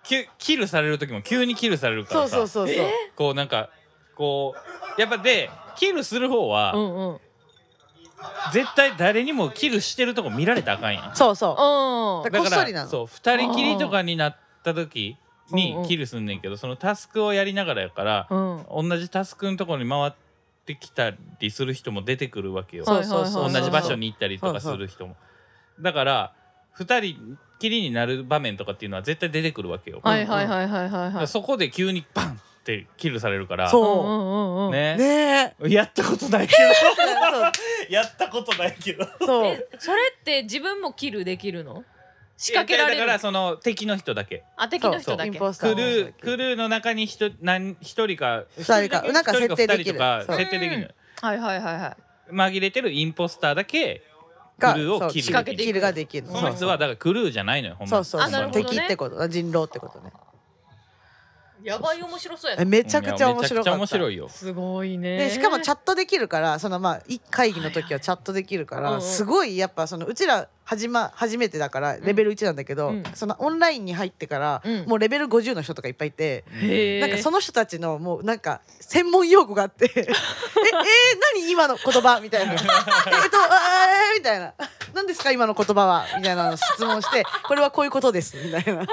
キキルされる時も急にキルされるかそうらさ。そうそうそう、えこうなんかこうやっぱでキルする方は、うんうん。うん絶対誰にもキルしてるとこ見られたらあかんやん。そうそう。うん。だこっそりなの。そう二人きりとかになった時にキルすんねんけどそのタスクをやりながらやから、うん。同じタスクのところに回ってきたりする人も出てくるわけよ。そうそうそう同じ場所に行ったりとかする人も。だから二人きりになる場面とかっていうのは絶対出てくるわけよ、はいはいはいはいはいはい。そこで急にバンっってキルされるから。そう。う。んうんうんうん。ね。ねえ。やったことないけど。やったことないけど。そう。えそれって自分もキルできるの？仕掛けられる。だからその敵の人だけ。あ敵の人だけ。インポスタークルークルーの中に一何一人か二人か。なんか一人設定できる。二人とかそう。設定できる。はいはいはいはい。紛れてるインポスターだけクがルーをそうキル仕掛けていく。キルができるその人はだからクルーじゃないのよほんま。にそうそう。あなるほどね。敵ってこと。人狼ってことね。やばい面白そうやめちゃくちゃ面白かった。面白いよ。すごいね。でしかもチャットできるからそのまあい会議の時はチャットできるからすごいやっぱそのうちら始ま初めてだからレベル1なんだけど、うん。そのオンラインに入ってから、うん。もうレベル50の人とかいっぱいいて、なんかその人たちのもうなんか専門用語があって「ええー、何今の言葉?」みたいな「えっとあーみたいな「何ですか今の言葉は?」みたいなの質問して「これはこういうことです」みたいな。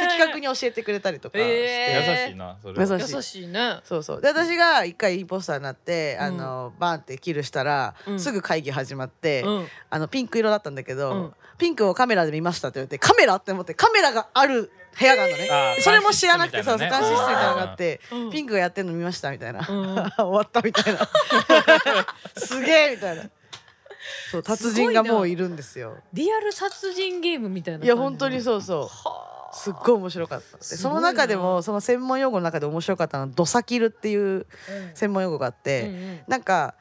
的確に教えてくれたりとかして。えー。優しいなそれは。優しい優しいね。そうそう。で私が一回インポスターになって、あのバーンってキルしたら、うん。すぐ会議始まって、うん。あのピンク色だったんだけど、うん。ピンクをカメラで見ましたって言われてカメラって思ってカメラがある部屋があるのね、あーそれも知らなくてそうそう監視室みたいなのがああって、うん。ピンクがやってるの見ましたみたいな、うん。終わったみたいな。すげえみたいな。そう達人がもういるんですよ。リアル殺人ゲームみたいないや本当にそうそう。はあ。すっごい面白かったその中でもその専門用語の中で面白かったのはドサキルっていううん。専門用語があって、うんうん。なんか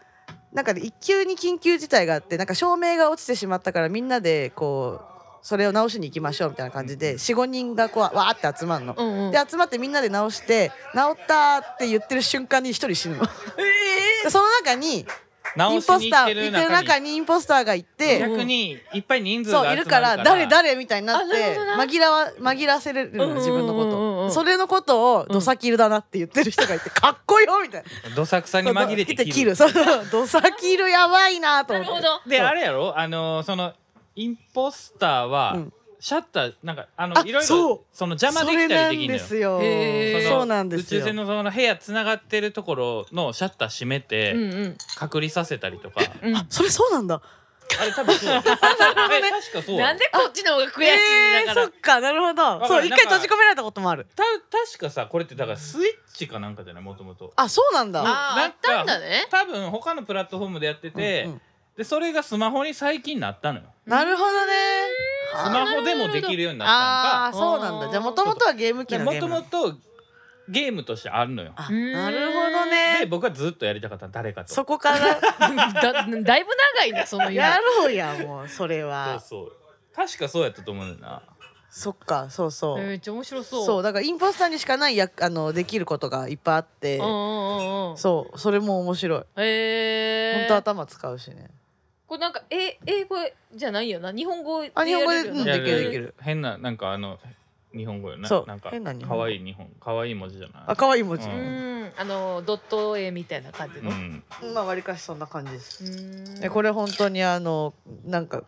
なんかで一級に緊急事態があってなんか照明が落ちてしまったからみんなでこうそれを直しに行きましょうみたいな感じで45人がこうわーって集まるの。うんうん。で集まってみんなで直して「直った!」って言ってる瞬間に一人死ぬの。で その中にインポスター行ってる中中ににインポスターがいて逆にいっぱい人数がいるから誰誰みたいになって紛らわ紛らわせれるの自分のこうんうんうん。うんとそれのことを「ドサキルだな」って言ってる人がいてかっこよみたいな。どさくさに紛れて切切る。そうドサキルやばいなと思って。なるほど。であれやろ？あのーそのインポスターは、うん。シャッターなんかあのあいろいろその邪魔できたりできんのよ。ですよ。そうなんですよ。宇宙船のその部屋つながってるところのシャッター閉めて、うんうん。隔離させたりとか。うんそれそうなんだ。あれ多分そう やえ確かそうやなんでこっちの方が悔しいえー、んだからそっかなるほど。そう一回なんか閉じ込められたこともある。た確かさこれってだからスイッチかなんかじゃない？もともとあそうなんだ。あーあったんだね多分他のプラットフォームでやってて、うんうんでそれがスマホに最近なったのよなるほどね。スマホでもできるようになああったそうなんだ。じゃあもともとはゲーム機のかものゲーム。ともとゲームとしてあるのよ。なるほどでね。僕はずっとやりたかった誰かと。そこから？だだいぶ長いなその夢やろうやもうそれそうは。そう。確かそうやったと思うねんだよな。そっかそうそう。えーめっちゃ面白そう。そうだからインポスターにしかないやあのできることがいっぱいあって。うんうんうんうん。そうそれも面白い。へえ本当頭使うしね。これなんかえ英語じゃないよな？日本語であ日本語でやれるよなうんできる。できる。変ななんかあの日本語よね。そう。なんか変な日本語。可愛い日本可愛い文字じゃない？あ可愛い文字。ううん。んあのドット絵みたいな感じの。ううん。まあわりかしそんな感じです。えこれ本当にあのなんか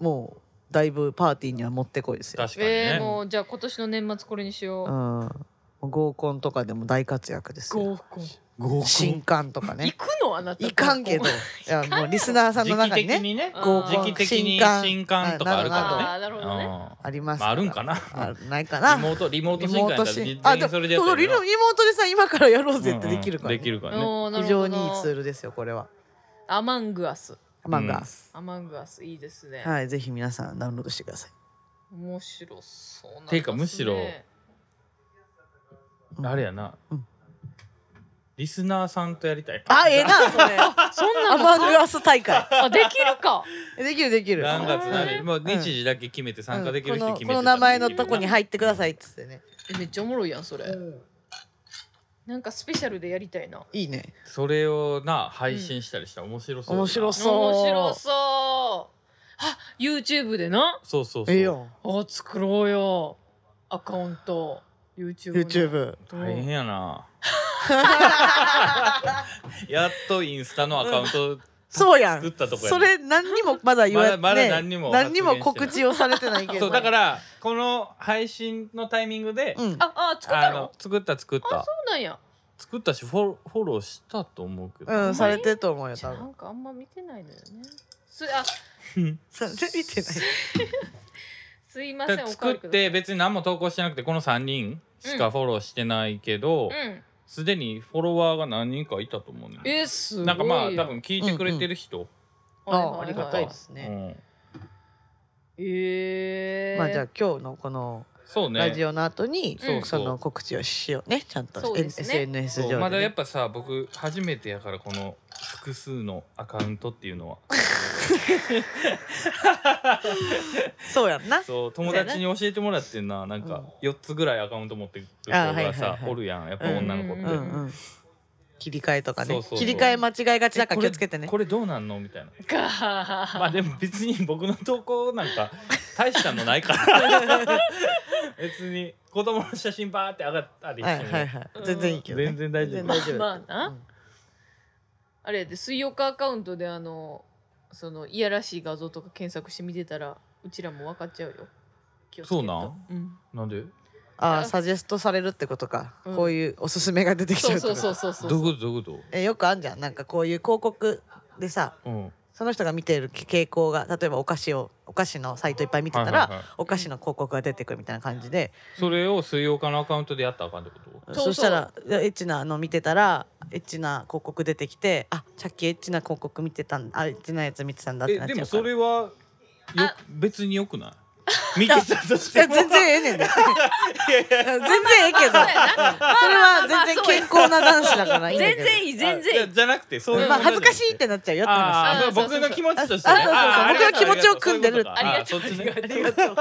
もうだいぶパーティーにはもってこいですよ。確かにね、えー、もうじゃあ今年の年末これにしよう。う、ん。合コンとかでも大活躍ですよ。合コン新刊とかね。行くの？あなた。いかんけど。いやもうリスナーさんの中にね。時期的にね。合コン時期的に新刊新刊とかあるからね。あーなるほどね。うん。あります。まああるんかな。あないかな。リモートリモートリ新刊やったらモートし全あでも員それでやったそうリモートでさ今からやろうぜってできるから、ね。うんうん。できるからね。非常にいいツールですよこれは。アマングアス。マンガース、アマングアスいいですね、はいぜひ皆さんダウンロードしてください。面白そうなんですね。ていうかむしろあれやな、うんリスナーさんとやりたいあええな。それそんなアンガース大会。あできるか。えできるできる。何月何え日もう日時だけ決めて参加できる人うん決めて。このこの名前のとこに入ってくださいっつってね。えめっちゃおもろいやんそれ。なんかスペシャルでやりたいな。いいね。それをな配信したりしたら面白そう。面白そう。面白そう。あ YouTube でな。そうそうそう。ええよあ作ろうよ。アカウント。YouTube の。YouTube 大変やな やっとインスタのアカウントそうやん。作ったとこやね。それ何にもまだ言わまだまだね何にも何にも告知をされてないけど。そうだからこの配信のタイミングで、うん。ああ作ったの？作った作った。あそうなんや。作ったしフォローフォローしたと思うけど、うんされてると思うよ多分。あなんかあんま見てないのよね。すあ。それ見てない すいませんおかで作って別に何も投稿してなくてこの3人しかフォローしてないけど、うんすでにフォロワーが何人かいたと思うねえすごいなんかまあや多分聞いてくれてる人、あありがたいですね。うん。えー、まあじゃあ今日のこのそうね。ラジオの後に、うんその告知をしようね。ちゃんと、そうですね。SNS 上で、ね、まだやっぱさ僕初めてやからこの複数のアカウントっていうのは。そうやんな。そう友達に教えてもらってんな。なんか4つぐらいアカウント持ってる子あはいはいがさはい。おるやん。やっぱ女の子って、うんうんうん切り替えとかね。そうそうそう。切り替え間違いがちだから気をつけてね。これどうなんの？みたいな。まあでも別に僕の投稿なんか大したのないから。別に子供の写真バーって上がったりしても、はいはいはい。全然いいけど、ね、全然大丈夫。全然大丈夫。まあな、うん。あれやで水曜日アカウントであのそのいやらしい画像とか検索して見てたらうちらも分かっちゃうよ。そうなん？うん。なんで？ああサジェストされるってことか、うん。こういうおすすめが出てきちゃそうそうそうそうそう。どういうこと？どういうこえよくあんじゃん。なんかこういう広告でさとうん。その人が見てる傾向が例えばお菓子をお菓子のサイトいっぱい見てたら、はいはいはい。お菓子の広告が出てくるみたいな感じで、それを水曜日のアカウントでやったらあかんってこと？そうそうそしたらエッチなの見てたらエッチな広告出てきてあさっきエッチな広告見てたんあエッチなやつ見てたんだってえでもなっちゃうから。それはよあ別によくない？見てたとしても。全然ええねんで。全然ええけど。それは全然健康な男子だからいいんだけど。全然いい全然いい。あじゃなくてそういうまあ恥ずかいしいってなっちゃうよって話。僕の気持ちとしてあそうそうそう。あ僕の気持ちを組んでるありがとう。ありがとう。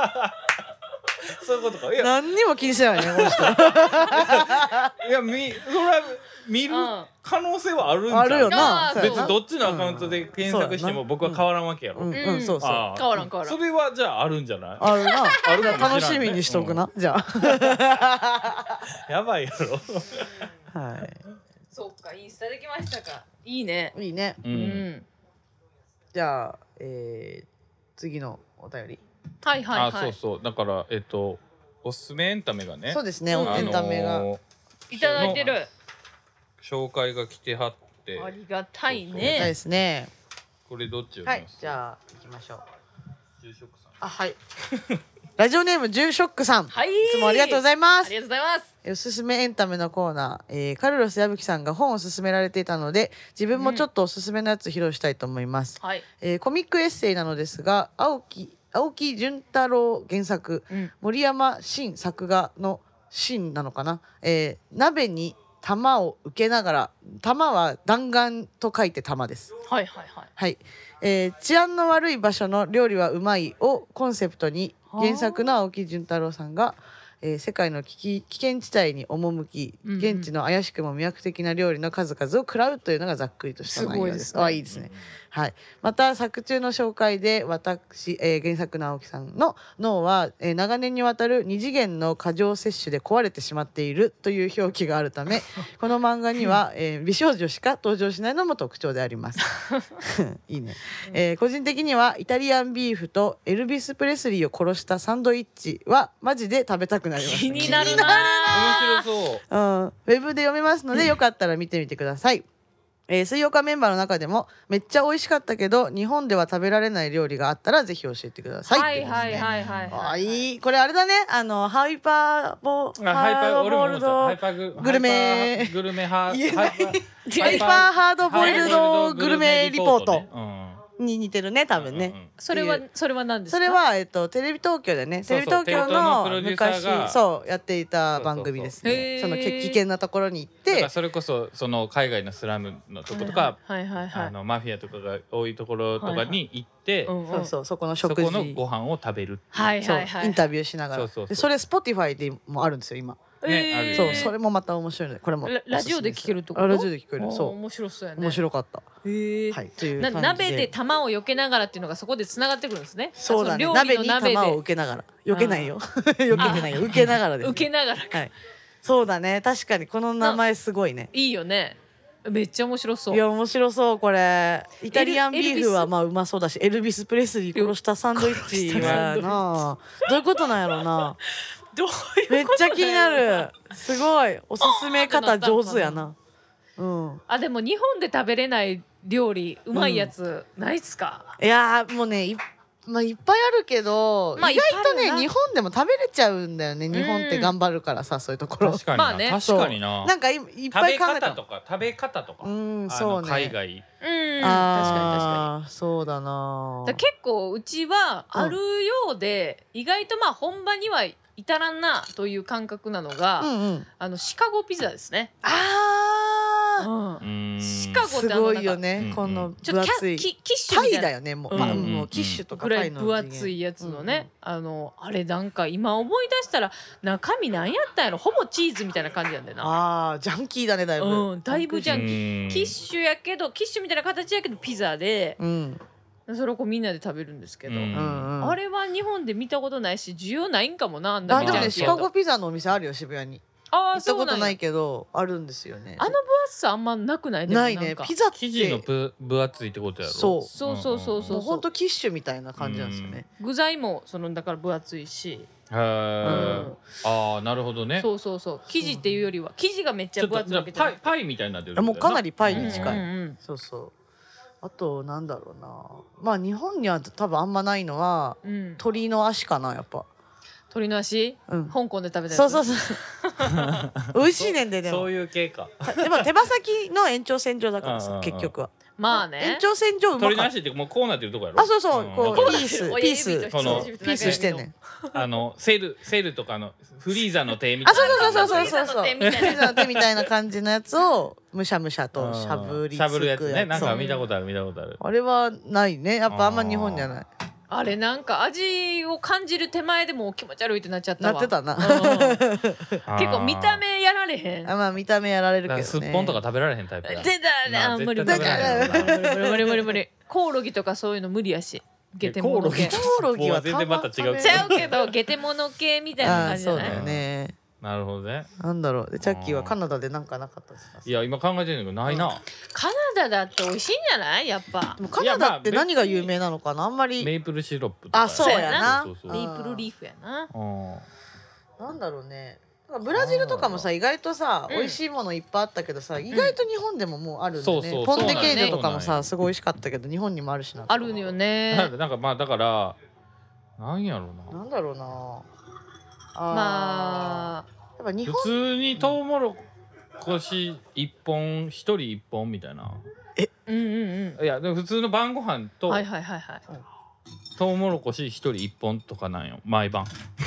そういうことか。いや。何にも気にしてないねこの人。いやみそれは見るうん可能性はあるんじゃん。あるよな。別にどっちのアカウントで検索しても僕は変わらんわけやろ、うん。うん。そうそう。変わらん変わらん。それはじゃああるんじゃない？あるな。あるかもしれんね。楽しみにしとくな、じゃあ。やばいやろ。はそうかインスタできましたか。いいね。いいいね。ううん。ん、じゃあ、えー、次のお便り、はいはいはい。あそうそう。だからえっとおすすめエンタメがね。そうですね、うん。エンタメが、あのーいただいてる紹介が来てはって。ありがたいそうでねすね。これどっち読はいみます？じゃあ行きましょう。住職さん。あはい。ラジオネームジューショックさん、はい。いつもありがとうございます。ありがとうございます。えおすすめエンタメのコーナー、えーカルロス矢吹さんが本を勧められていたので自分もちょっとおすすめのやつ披露したいと思います、はい、えーコミックエッセイなのですが青木青木潤太郎原作うん、森山新作画の新なのかな、えー鍋に玉を受けながら玉は弾丸と書いて玉です。はいはいはい。はい、えー治安の悪い場所の料理はうまいをコンセプトにはあ。原作の青木潤太郎さんが、えー世界の危機危険地帯に赴きうんうん。現地の怪しくも魅惑的な料理の数々を食らうというのがざっくりとした内容です。すごいですね。あいいですね。はい、また作中の紹介で私、えー原作の青木さんの脳は、えー長年にわたる二次元の過剰摂取で壊れてしまっているという表記があるため この漫画には、えー美少女しか登場しないのも特徴であります。いいね、えー個人的にはイタリアンビーフとエルビス・プレスリーを殺したサンドイッチはマジで食べたくなります、気になるな面白そううん、ウェブで読めますのでよかったら見てみてください。えー、水曜日メンバーの中でもめっちゃ美味しかったけど日本では食べられない料理があったらぜひ教えてください。はいはいい。はいはい。あはいい。いこれあれだね。あのハイパーボあハイパー俺も思った。ハイーパーググルメ。ハイパーグルメハハイパーハードボイルドグルメリポートね。うんに似てるね多分ね。うんうんうん。それはそれは何ですか？それは、えっと、テレビ東京でね。テレビ東京テレ東のプのロデューサー昔がそうやっていた番組ですそう。そうそうへー。ねそのけ危険なところに行って。だからそれこそその海外のスラムのとことかはい。はいはいあのマフィアとかが多いところとかに行ってうんうん。そうそうそこのそ食事。このご飯を食べるっていう。はいそうはい。はいインタビューしながら。そうそうそう。でそれ Spotify でもあるんですよ今ねあるよそうねそれもまた面白いのでこれも。ララジオで聞けるってこと？あラジオで聞ける。あーそ面白そうやうね。面白かった。へえはいというな感じ鍋で玉を避けながらっていうのがそこでつながってくるんですね。そうだね。の鍋に料理の鍋玉をで受けながら。避けないよ。避けてないよ。受けながらですね。受けながらはい。そうだね。確かにこの名前すごいね。いいよね。めっちゃ面白そう。いや面白そうこれ。イタリアンビエルビス？ーフはまあうまそうだしエルビス・プレスリー殺したサンドイッチはなどういうことなんやろうなどういうめっちゃ気になる。すごい。おすすめ方上手やな。うん。あでも日本で食べれない料理うまいやつないっすか、いやーもうねいまあいっぱいあるけど、まあ意外とね日本でも食べれちゃうんだよね。日本って頑張るからさ、そういうところ。確かにな、まあね。確かにな。なんかいいっ食ぱいべ考えた。方とか食べ方とか、うんあのそうね。海外。うん。確かに確かに。そうだな。だ結構うちはあるようで、意外とまあ本場には至らんなという感覚なのが、うんうん。あのシカゴピザですね。あうん。うーん。シカゴーすごいよね、うんこのちょっとキャキキッシュみたいな。だよねもう、うん。パうんもうキッシュとかぐらいパイの分厚いやつのね、あのあれなんか今思い出したら中身なんやったんやろ。ほぼチーズみたいな感じやんだよな。ああジャンキーだねだいぶ、うんだいぶジャンキーキッシュやけどキッシュみたいな形やけどピザでうんそれをこうみんなで食べるんですけど、うん。うんうん。あれは日本で見たことないし需要ないんかもなあんなあでもめちゃくちゃねシカゴピザのお店あるよ渋谷に。ああ行ったそうなんや。ことないけどあるんですよね。あの分厚さあんまなくないでもないんか。ねピザって。生地の分分厚いってことやろ。そう。そうそうそうそう。もうほんとキッシュみたいな感じなんですよね、具材もそのだから分厚いし、へえ、ああなるほどね。そうそうそう。生地っていうよりは生地がめっちゃ分ちょっとじゃあ厚い。わけじゃないパイパイみたいになってるもうかなりパイうんに近い、うんうん。そうそうあとなんだろうな。まあ日本には多分あんまないのはうん。うん鶏の足かなやっぱ。鶏の足？うん。香港で食べたやつ？そうそうそう。美味しいねんででも。そういう系か。でも手羽先の延長線上だからさ結局は。延まあね。長線上うま鳥のかっ足ってもうこうなってるとこやろ？たあそうそうこうピース。ピース。と人差し指とピースしてんねん。あのセルセルとかのフリーザの手みたあいな。そうそうそうそうそう。そうみたいな。ピザの手みたいな感じのやつをむしゃむしゃとしゃぶりつくしゃぶるやつね。なんかそう見たことある見たことある。あれはないね。やっぱあんま日本にはないあれなんか味を感じる手前でもう気持ち悪いってなっちゃったわ。なってたな。うん。結構見た目やられへん。あまあ見た目やられるけどね。すっぽんとか食べられへんタイプだ出たねまああ無理無理。絶対食べられへん無理無理無理無理コオロギとかそういうの無理やし。ゲテモノ系。ココオロギは全然また違うたちゃうけどゲテモノ系みたいなあ感じじゃないあそうだよねなるほどね。なんだろう。でチャッキーはカナダでなんかなかったですか？いや今考えてるけどないな。カナダだって美味しいんじゃない？やっぱ。でもカナダって何が有名なのかな？あんまり。メイプルシロップとか。あそうやな。そうそうそうメイプルリーフやな。うん。なんだろうね。なんかブラジルとかもさ意外とさ、うん。美味しいものいっぱいあったけどさ意外と日本でももうあるんだよね、そうそうポンデケージョとかもさすごい美味しかったけど日本にもあるしなあるよなんねでなんかまあだからなんやろうな。なんだろうな。あまあーやっぱ日普本通にトウモロコシ一本一人一本みたいな。うんうんいやでも普通の晩ご飯うとんはいはいはいはい。トウモロコシ一人一本とかなんよ。毎晩。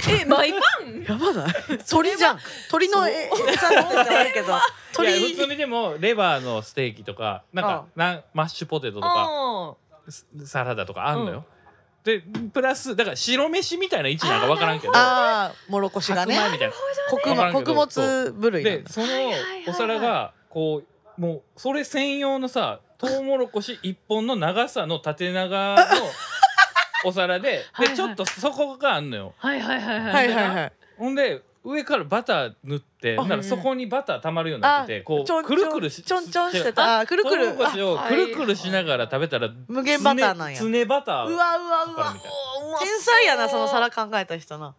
え毎晩？やばない。鳥じゃん。鳥のえ餌って言ったらあるけど。いや鳥普通にでもレバーのステーキとかなんかなん。マッシュポテトとかサラダとかあんのよ、でプラスだから白飯みたいな位置なんか分からんけど。ああもろこしがね。白米みたいな。穀物穀物部類でそのお皿がこうもうそれ専用のさトウモロコシ一本の長さの縦長の お皿ででちょっと底があんのよ。はいはいはいはい。はいはいはい。ほんで上からバター塗ってならそこにバターたまるようになっててこうんくるくるしちょんちょんしてた。くるくる。トウモロコシをあくるくるしながら食べたら無限バターなんや。つねバターうわうわうわ天才やなその皿考えた人な。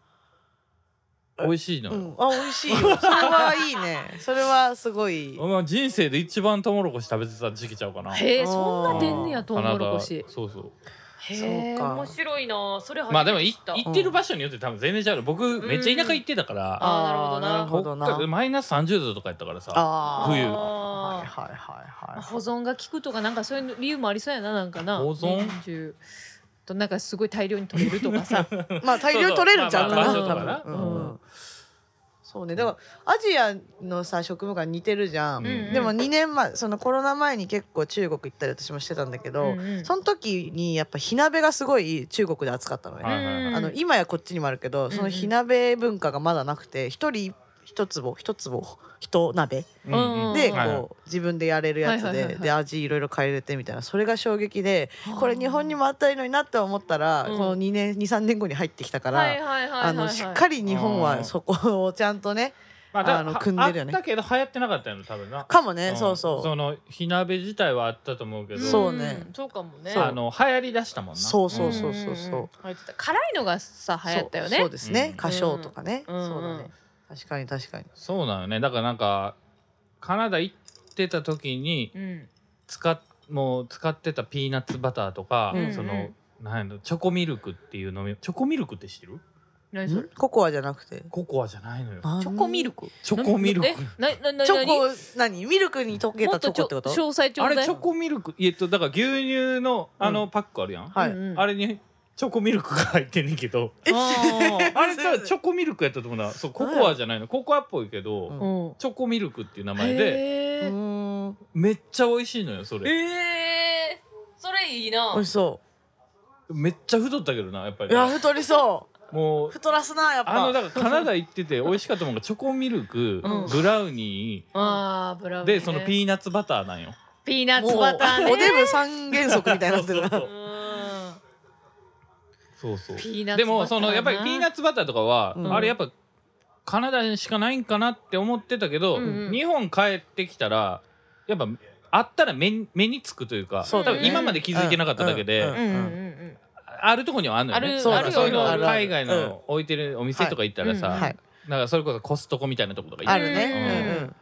美味しいのよ、うん。あ美味しいよ。それはいいね。それはすごい。まあ人生で一番トウモロコシ食べてた時期ちゃうかな。へえそんな出んねやトウモロコシ。そうそうそうか。面白いな。それ初まあでも行ってる場所によって多分全然違う。僕めっちゃ田舎行ってたから、あーなるほどな。なるほどな。北海マイナス30度とかやったからさ冬。はいあはいはいはい。ー保存が効くとかなんかそういう理由もありそうやななんかな。保存？となんかすごい大量に取れるとかさ。まあ大量に取れるんちゃうかな。そうそうまあまあ多分場所とかな。うんそうね。だからアジアのさ食文化似てるじゃん、うんうん。でも2年前そのコロナ前に結構中国行ったり私もしてたんだけど、うんうん。その時にやっぱ火鍋がすごい中国で扱ったのね、はいはいあの今やこっちにもあるけどその火鍋文化がまだなくて一人一坪一坪一鍋。でこう自分でやれるやつはいはいはいはい。でで味いろいろ変えれてみたいな。それが衝撃ではあ。これ日本にもあったらいいのになって思ったらうん。この2年23年後に入ってきたかはいらはいはいはい。あのしっかり日本はそこをちゃんとねまあだあのは組んでるよね。あったけど流行ってなかったよ多分な。かもねん。そうそう。その火鍋自体はあったと思うけどそうね。んそうかもね。あの流行りだしたもんな。そうそうそうそうそん。ん。ん。辛いのがさ流行ったよねそうそうですねうん。花椒とかねうん。そうだね確かに確かに。そうなのね。だからなんかカナダ行ってた時にうん。使っもう使ってたピーナッツバターとか、うんそのなんやろチョコミルクっていう飲みチョコミルクって知ってる？何それ？ココアじゃなくて。ココアじゃないのよ。チョコミルク？チョコミルク。えなななチョ何コ何？ミルクに溶けたチョコってこと？もっとちょ詳細ちょうだい。あれチョコミルク。えっとだから牛乳のあのパックあるやん、はい、うんうん。あれにチョコミルクが入ってんねんけど。あれじゃチョコミルクやったと思うな。そうココアじゃないの。ココアっぽいけど、うん。うんチョコミルクっていう名前でめっちゃ美味しいのよそれ。えー、それいいな。美味しそめっちゃ太ったけどなやっぱういりや太りそう。もう太らすなやっぱ。あのだからカナダ行ってて美味しかったものがチョコミルク、うん。ブラウニあーブラウーニーね。でそのピーナッツバターなんよ。ピーナッツバターね。もうおデブ三原則みたいになってるな。そうそううんそうそう。ピーナッツバターな。でもそのやっぱりピーナッツバターとかは、うん。あれやっぱカナダにしかないんかなって思ってたけど、うんうん。日本帰ってきたらやっぱあったら目に目につくというかそうだね。多分今まで気づいてなかっただけで、うん。うんうんうんあるとこにはあるのよね。あるそういう。の海外うんの置いてるお店とか行ったらさ、はいはい。だからそれこそコストコみたいなとことか行って。あるね。うん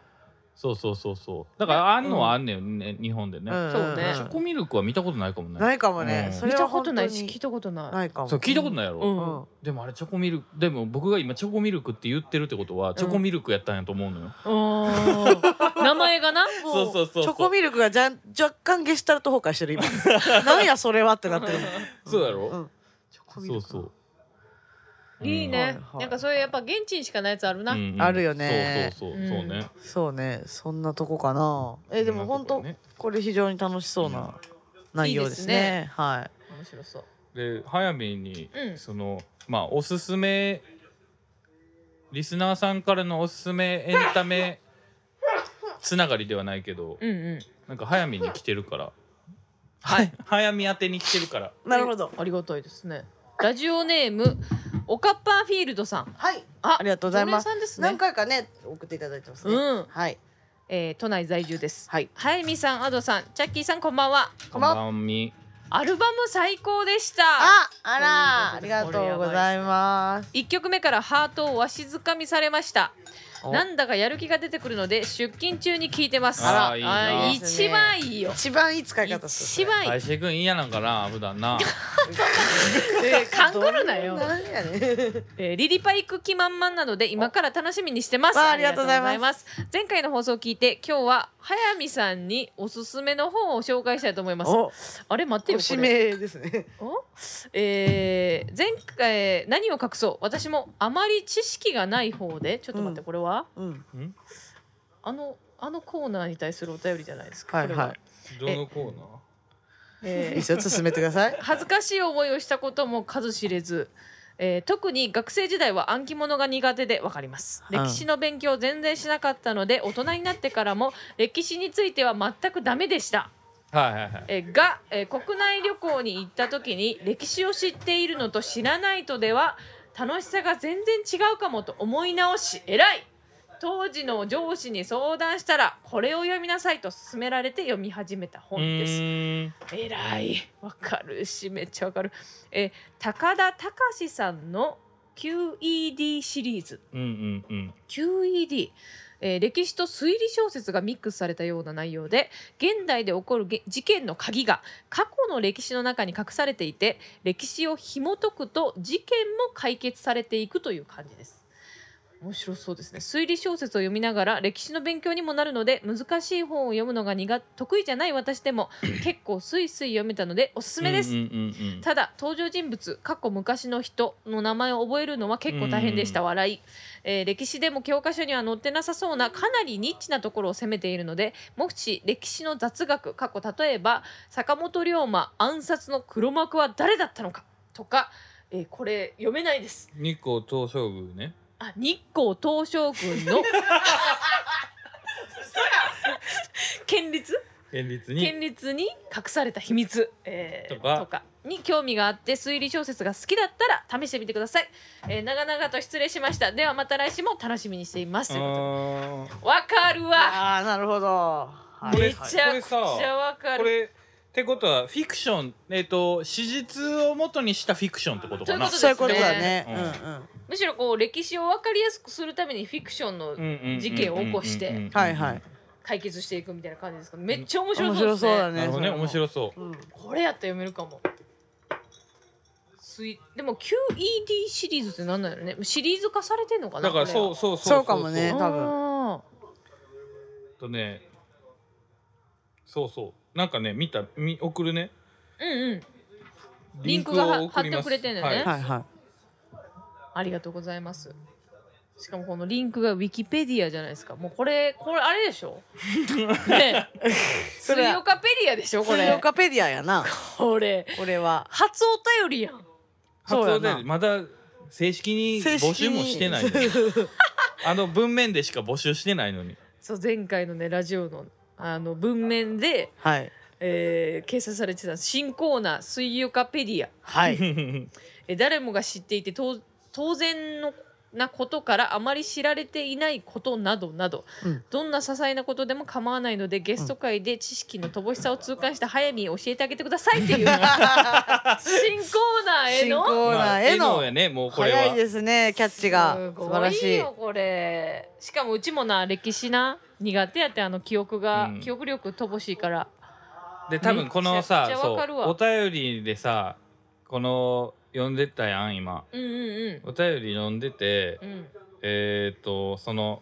そうそうそうそう。だからあんのはあんねんね、日本でね、うん。そうね。チョコミルクは見たことないかもね。ないかもね。うん。見それはたことないし聞いたことない。ないかも。そう聞いたことないやろ、うん。うんでもあれチョコミルクでも僕が今チョコミルクって言ってるってことはチョコミルクやったんやと思うのよ、あー。名前がな？もそうそうそうそう。チョコミルクがじゃ若干ゲシュタルト崩壊してる今。なんやそれはってなってるそうやろ、うん。チョコミルクそうそういいね、なんかそういうやっぱ現地にしかないやつあるな、うんうん。あるよね。そうそうそう、うん。そうね。そうね。そんなとこかな。えでも本当こね。これ非常に楽しそうな内容ですね。はい。面白そう。で早めに、うん。そのまあおすすめリスナーさんからのおすすめエンタメ つながりではないけどうんうん。なんか早めに来てるから。はい。早め当てに来てるから。なるほど。ありがたいですね。ラジオネームオカッパーフィールドさん。はい。あありがとうございます。常連さんですね。何回かね送っていただいてますね。うん。はい。えー都内在住です。はい。はいみさんアドさんチャッキーさんこんばんは。こんばんは。アルバム最高でした。ああらありということで。がとうございます。一曲目からハートをわしづかみされました。おなんだかやる気が出てくるので出勤中に聞いてます。あら。いいな。あ一番いいよ。一番いい使い方っす一番いい。大志くん嫌なんかな。普段な えー勘ぐるなよ。なんやねえーリリパ行く気満々なので今から楽しみにしてます。わあありがとうございます。ありがとうございます。前回の放送を聞いて今日は早見さんにおすすめの本を紹介したいと思います。お。あれ待ってよご指これ名ですね。お？えー前回何を隠そう？私もあまり知識がない方で。ちょっと待って、うん。これは？うん。あのあのコーナーに対するお便りじゃないですか、これはい。は。いどのコーナー？えー。いいですよ進めてください。恥ずかしい思いをしたことも数知れず、えー特に学生時代は暗記物が苦手でわかります。うん。歴史の勉強を全然しなかったので大人になってからも歴史については全くダメでした、はいはいはい。えーが、えー国内旅行に行った時に歴史を知っているのと知らないとでは楽しさが全然違うかもと思い直し偉い当時の上司に相談したらこれを読みなさいと勧められて読み始めたう本です。えらい。わかるしめっちゃわかる。え高田隆さんの QED シリーズ。うんうんうん。QED、えー歴史と推理小説がミックスされたような内容で現代で起こるげ事件の鍵が過去の歴史の中に隠されていて歴史を紐解くと事件も解決されていくという感じです面白そうですね。推理小説を読みながら歴史の勉強にもなるので難しい本を読むのが苦得意じゃない私でも 結構スイスイ読めたのでおすすめです、うんうんうんうん。ただ登場人物過去昔の人の名前を覚えるのは結構大変でした、うん。笑い、えー歴史でも教科書には載ってなさそうなかなりニッチなところを攻めているのでもし歴史の雑学過去例えば坂本龍馬暗殺の黒幕は誰だったのかとか、えーこれ読めないです。日光東照宮ねあ日光東照宮の県立県立に？県立に隠された秘密、えーとか。とかに興味があって推理小説が好きだったら試してみてください、えー長々と失礼しました。ではまた来週も楽しみにしています。わかるわ。ああなるほど。はい。めちゃくちゃわかる。ーこれってことはフィクションえっ、と史実を元にしたフィクションってことかな。そういうことですね。そういうことだね。ううんんうん。むしろこう歴史を分かりやすくするためにフィクションの事件を起こしてはいはい。解決していくみたいな感じですか？めっちゃ面白面そうですね。白そうだねなるほどね面白そう。うん。これやったら読めるかも。すいでも QED シリーズって何なんやろね。シリーズ化されてんのかなだからそううそうそう。そうかもね多分。分とねそうそうなんかね見たみ送るね。うんうん。リンクがは貼ってくれてんのよね。はい。はいはいありがとうございます。しかもこのリンクがウィキペディアじゃないですか。もうこれこれあれでしょ？ね。それ水岡ペディアでしょ？これ。水岡ペディアやな。これ。これは。初お便りやん。発そうやでまだ正式に正式に募集もしてないのに。あの文面でしか募集してないのに。そう前回のねラジオのあの文面で、はい。えー掲載されてた新コーナー「水岡ペディア。はい」え誰もが知っていて当当然のなことからあまり知られていないことなどなど、うん。どんな些細なことでも構わないのでゲスト会で知識の乏しさを痛感した早見に教えてあげてくださいっていう 新コーナーへ新のコーナーへのやねもうこれは。早いですねキャッチが素晴らしいよこれしかもうちもな歴史な苦手やってあの記憶が、うん記憶力乏しいからで多分このさお便りでさこの読んでたやん今。うんうんお便り読んでてうん。うんえっ、とその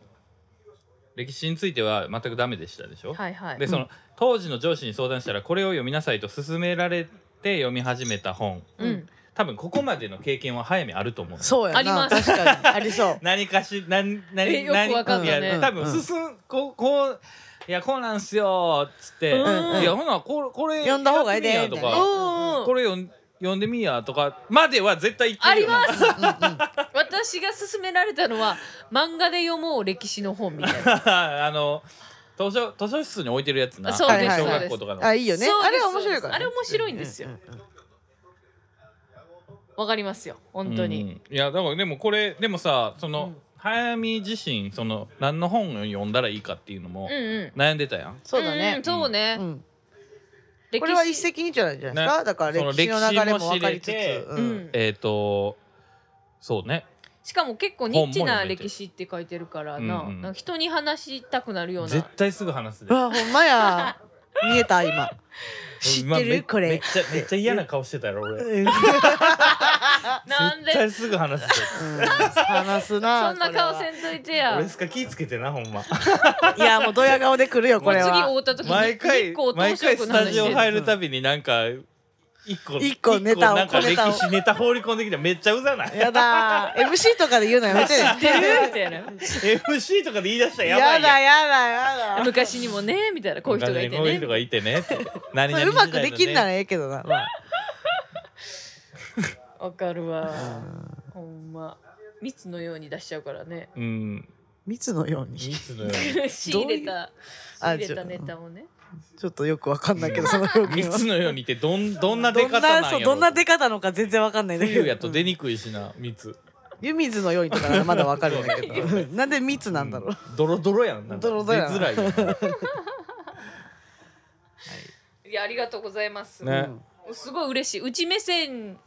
歴史については全くダメでしたでしょ、はいはい。でその当時の上司に相談したらこれを読みなさいと勧められて読み始めた本。うん。多分ここまでの経験は早めあると思う。そうやな。あります。確かに。ありそう。何かし何何えよくわかんないね。多分うん。進んこうこういやこうなんすよっつって、うんいやほなこれこれ読んだ方がいいでやってみやとみたいなか、うんうん。これ読ん読んでみやとかまでは絶対言ってるよあります。うんうん。私が勧められたのは漫画で読もう歴史の本みたいな。あの図書図書室に置いてるやつな。そうです小そうです。学校とかの。あいいよね。そうですあれは面白いからね。あれ面白いんですよ。うんうんうんわかりますよ本当に、うん。いやだからでもこれでもさその、うん。早見自身その何の本を読んだらいいかっていうのもうんうん。悩んでたやん、そうだね。んそうね、うんこれは一石二鳥じゃないですか？ね。だから歴史の流れも分かりつつ。ううん。んえっ、とそうね。しかも結構ニッチな歴史って書いてるからな,、うんうんなんか人に話したくなるような。絶対すぐ話すで。うわほんまや。見えた今。知ってる？これ。めっちゃめっちゃ嫌な顔してたやろ俺。う ん なんで？絶対すぐ話す。でうん。話すなそんな顔せんといてや。俺すか気ぃつけてなほんま。は いやもうドヤ顔で来るよ これは。会うた時に毎回毎回スタジオ入るるたびになんか一個一個ネタをなんか歴小ネタを史ネタ放り込んできてめっちゃうざない？やだー。MC とかで言うのやめて MC とかで言い出したらややばいだやだやだ。昔にもねみたいな。こういう人がいてね。こういう人がいてね何々それうまくできんならねええけどな、まあわかるわ。ほんま。蜜のように出しちゃうからね。うん。蜜のように？蜜のように。仕入れたあ仕入れたネタをね。ちょっとよくわかんないけどその。表現は蜜のようにってどんどんな出方なんやろどんな出方のか全然わかんないんだけど冬やと出にくいしな蜜。湯水のようにとかならまだわかるんだけど。なんで蜜なんだろう、ドロドロやん。なんかドロドロやん。出づらいやん。い。やありがとうございます、ね。すごい嬉しい。うち目線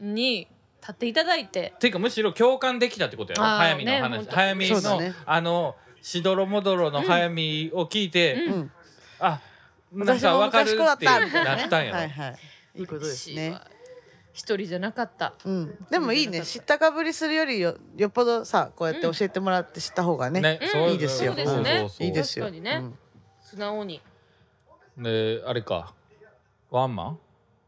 に立っていただいて。ていうかむしろ共感できたってことやろ？あー早見の話。早見の、そうだね。あのしどろもどろの早見を聞いて、うん。うん、あなんかわかるってなったんやろ、はいはい。いいことですね。一人じゃなかった。うん、でもいいね。知ったかぶりするよりよよっぽどさこうやって教えてもらって知った方がね,、うん。そういいですよ。そうですね。そういいですよ。確かにね。素直に。であれか。ワンマン？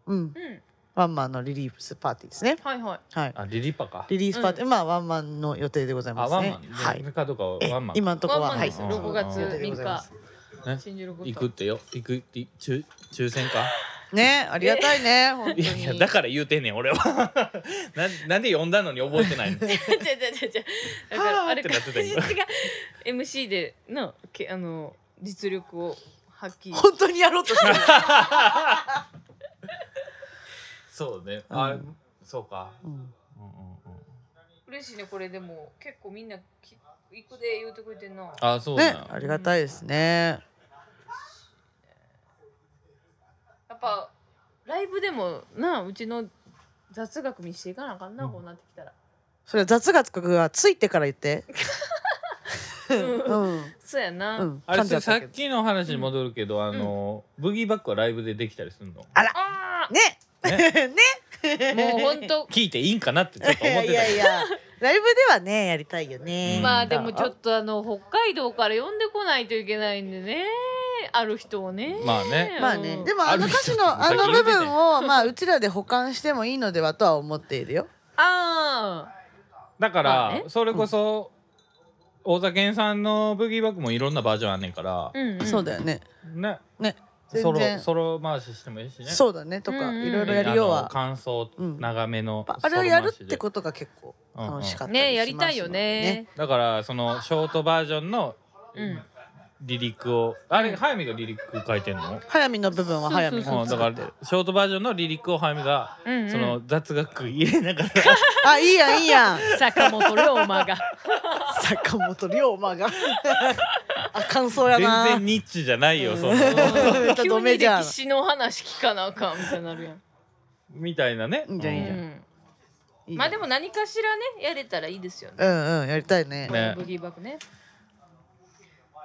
うん、うん。うんワンマンのリリースパーティーですね。はいはい。はい。あリリパか。リリースパーティー、まあワンマンの予定でございあますね。ワンマン。はい。でかどうかはワンマン。今のところはワンマンです。よはい。6月予定でございま3す日ね？新宿行くってよ。行くって抽抽選か？ねありがたいね本当いやいにやだから言うてんねん俺は。ななんで呼んだのに覚えてないの？違う違う違う違う。だからあれかはーってなってた MC でのけあの実力を発揮。本当にやろうとしてる そうね。あうん。そうか。うん。うんうんうん。嬉しいねこれ。でも結構みんなき行くで言うてくれてんな。あそうねだありがたいですね。やっぱライブでもなうちの雑学見していかなあかんな、こうなってきたら。それは雑学がついてから言って。うん。うん。そうやな、うん。あれさっきの話に戻るけど、あのブギーバックはライブでできたりするの？ああねね。ねもう本当。聞いていいんかなってちょっと思ってたいやいやいや。ライブではねやりたいよね。うん。まあでもちょっとあの北海道から呼んでこないといけないんでね。ある人をね。まあね。まあね。うんでもあの歌詞のあの部分をまあ うちらで保管してもいいのではとは思っているよ。あだから、まあねそれこそ、大座健さんのブギーバックもいろんなバージョンあんねんから。あ、うん、うん、そうだよね。ね。ねソロソロ回ししてもいいしね。そうだねとかいろいろやりようは。感想うん。長めのあれをやるってとことが結構楽しかったね。やりたいよね。だからそのショートバージョンのうん。リリックをあれ早見がリリック書いてんの？早見の部分は早見そううんだからショートバージョンのリリックを早見がその雑学入れながら。あいいやんいいやん。坂本龍馬が。坂本龍馬があ感想や全な然ニッチじゃないよその。急に歴史の話聞かなあかんみたいになるやん。みたいなね。じゃんいいじゃん。うん。いいじゃん。まあでも何かしらねやれたらいいですよね。うんうんやりたいね。このブギーバックね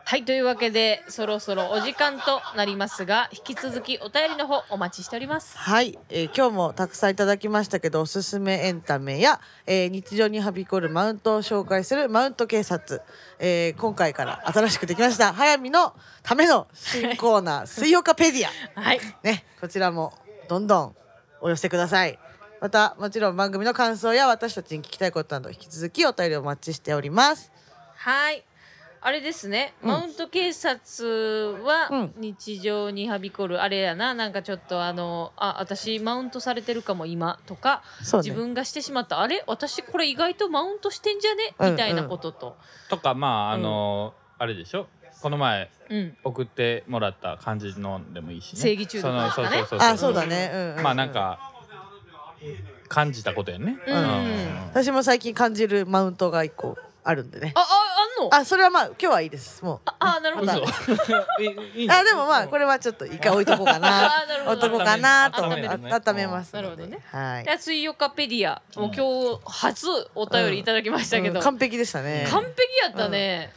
はいというわけでそろそろお時間となりますが引き続きお便りの方お待ちしております。はい、えー今日もたくさんいただきましたけどおすすめエンタメや、えー日常にはびこるマウントを紹介するマウント警察、えー今回から新しくできました早見のための新コーナー水曜カペディア。はい。ねこちらもどんどんお寄せください。またもちろん番組の感想や私たちに聞きたいことなど引き続きお便りお待ちしております。はいあれですね、うん。マウント警察はうん。日常にはびこる。あれやな。なんかちょっとあのあ私マウントされてるかも今。とか、ね。自分がしてしまった。あれ？私これ意外とマウントしてんじゃね？うんみたいなことと、とかまああのあれでしょ？この前うん。送ってもらった感じのでもいいしね。正義中毒ですかね。そのそうそうそうあそうだね、うんうんうん。まあなんか感じたことやね。うん。私も最近感じるマウントが一個あるんでね。あああそれはまあ今日はいいです。もう。ああなるほど。あでもまあこれはちょっと一回置いとこうかな。あーなるほど。置いとこうかなと温めるね。温めますなるほどね。はい。いや水曜カペディアもう今日初お便りいただきましたけど、うん。完璧でしたね。完璧やったね、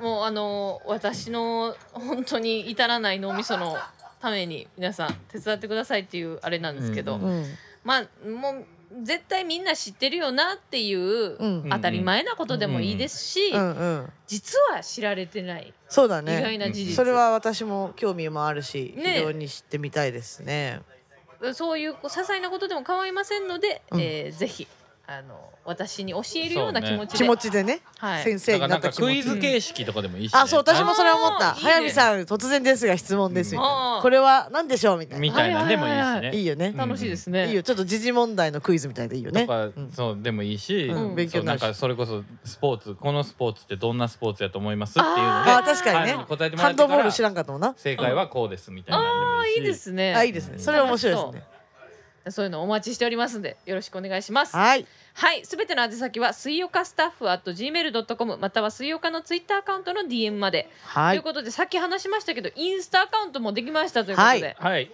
もうあの私の本当に至らない脳みそのために皆さん手伝ってくださいっていうあれなんですけど、うん。うん。まあもう絶対みんな知ってるよなっていう、うん。当たり前なことでもいいですし、実は知られてない。そうだね。意外な事実、それは私も興味もあるし、ね。非常に知ってみたいですね。そういう些細なことでも構いませんので、うん。えーぜひあの私に教えるような気持ちで、気持ちでね、はい。先生になんかなった気持ち。クイズ形式とかでもいいしね。あそう私もそれ思った。あーいいね。早見さん突然ですが質問ですみたいなあーこれは何でしょうみたいな。みたいなんでもいいしはいはいはいねい。いよね楽しいですね、いいよ。ちょっと時事問題のクイズみたいでいいよね。とかうん。そうでもいいしうん勉強になんかそれこそスポーツこのスポーツってどんなスポーツやと思いますっていうのであー確かにね。はい答えてもハンドボールらってから知らんかったもんな。正解はこうですみたいなあのでもいいし。あいいですね。あいいですね。それ面白いですね。そういうのお待ちしておりますんでよろしくお願いします。はいはい、すべての宛先は水曜日スタッフ at gmail.com または水曜日のツイッターアカウントの DM まで、はい。ということでさっき話しましたけどインスタアカウントもできましたということで、はい。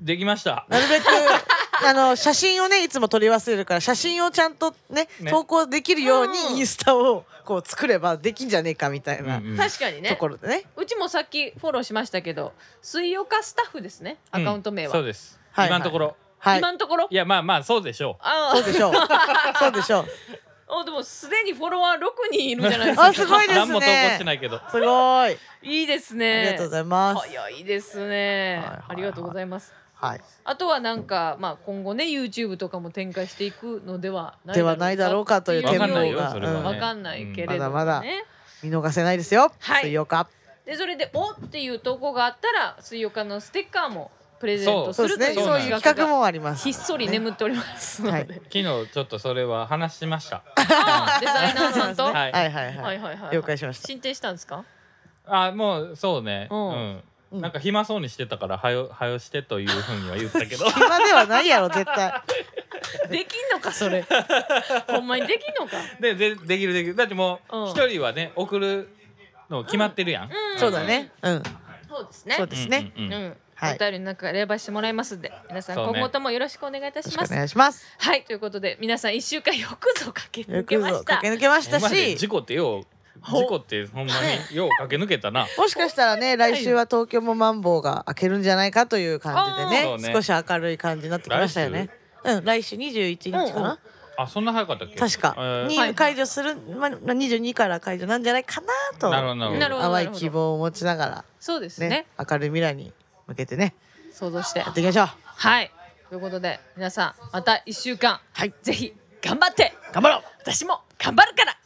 できました。なるべく あの写真をねいつも撮り忘れるから写真をちゃんとねね。投稿できるよううん。にインスタをこう作ればできんじゃねえかみたいなうんうん。確かにね。ところでね。うちもさっきフォローしましたけど水曜日スタッフですねアカウント名は、そうです。はい今のところ。はい今のところ？いやまあまあそうでしょあそうでしょう。そうでしょう。あ でもすでにフォロワー6人いるじゃないですか？あすごいですね。何も投稿してないけど。すごい。いいですあねりがとうございます。早いですね、はいはいはい。ありがとうございます。はい。あとはなんか、まあ、今後ね YouTube とかも展開していくのではないではないだろうかというわかんないよ展望がそれはね。わかんないけれども、ね。まだまだ見逃せないですよ。はい。水曜日でそれで「お」っていう投稿があったら水曜日のステッカーもプレゼントすそうでるというす。ねそういう企画もあります。ひっそり眠っておりますので、はい。昨日ちょっとそれは話しました。あデザイナーさんと、ははいいはい。はいははいいはいはい。了解しました。進展したんですか？あもうそうね。ううん。んうん。なんか暇そうにしてたからはよはよしてというふうには言ったけど。暇ではないやろ絶対。できんのかそれ。ほんまにできんのか。ででできるできる。だってもうん。う一人はね送るの決まってるやん、うん。そうだね。うん。そうですね。そうですね。うん。うんお便りの中選ばしてもらいますんで皆さん今後ともよろしくお願いいたします。願いします。はいということで皆さん一週間よくぞ駆け抜よけました。駆け抜けましたし。事故ってよう事故ってほんまによう駆け抜けたな。もしかしたらね来週は東京もマンボウが開けるんじゃないかという感じでねね。少し明るい感じになってきましたよね。うん来週21日かな、あそんな早かったっけ？確か。えー。解除する、まあ、22から解除なんじゃないかなと淡い希望を持ちながら。そうですね。ね明るい未来に向けてね。想像して。やっていきましょう。はい。ということで皆さんまた1週間。はい。ぜひ頑張って。頑張ろう。私も頑張るから。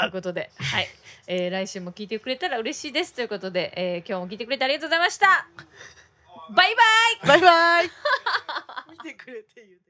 ということで、はい、えー来週も聞いてくれたら嬉しいです。ということで、えー今日も聞いてくれてありがとうございました。バイバイ。バイバイ。見てくれて言うて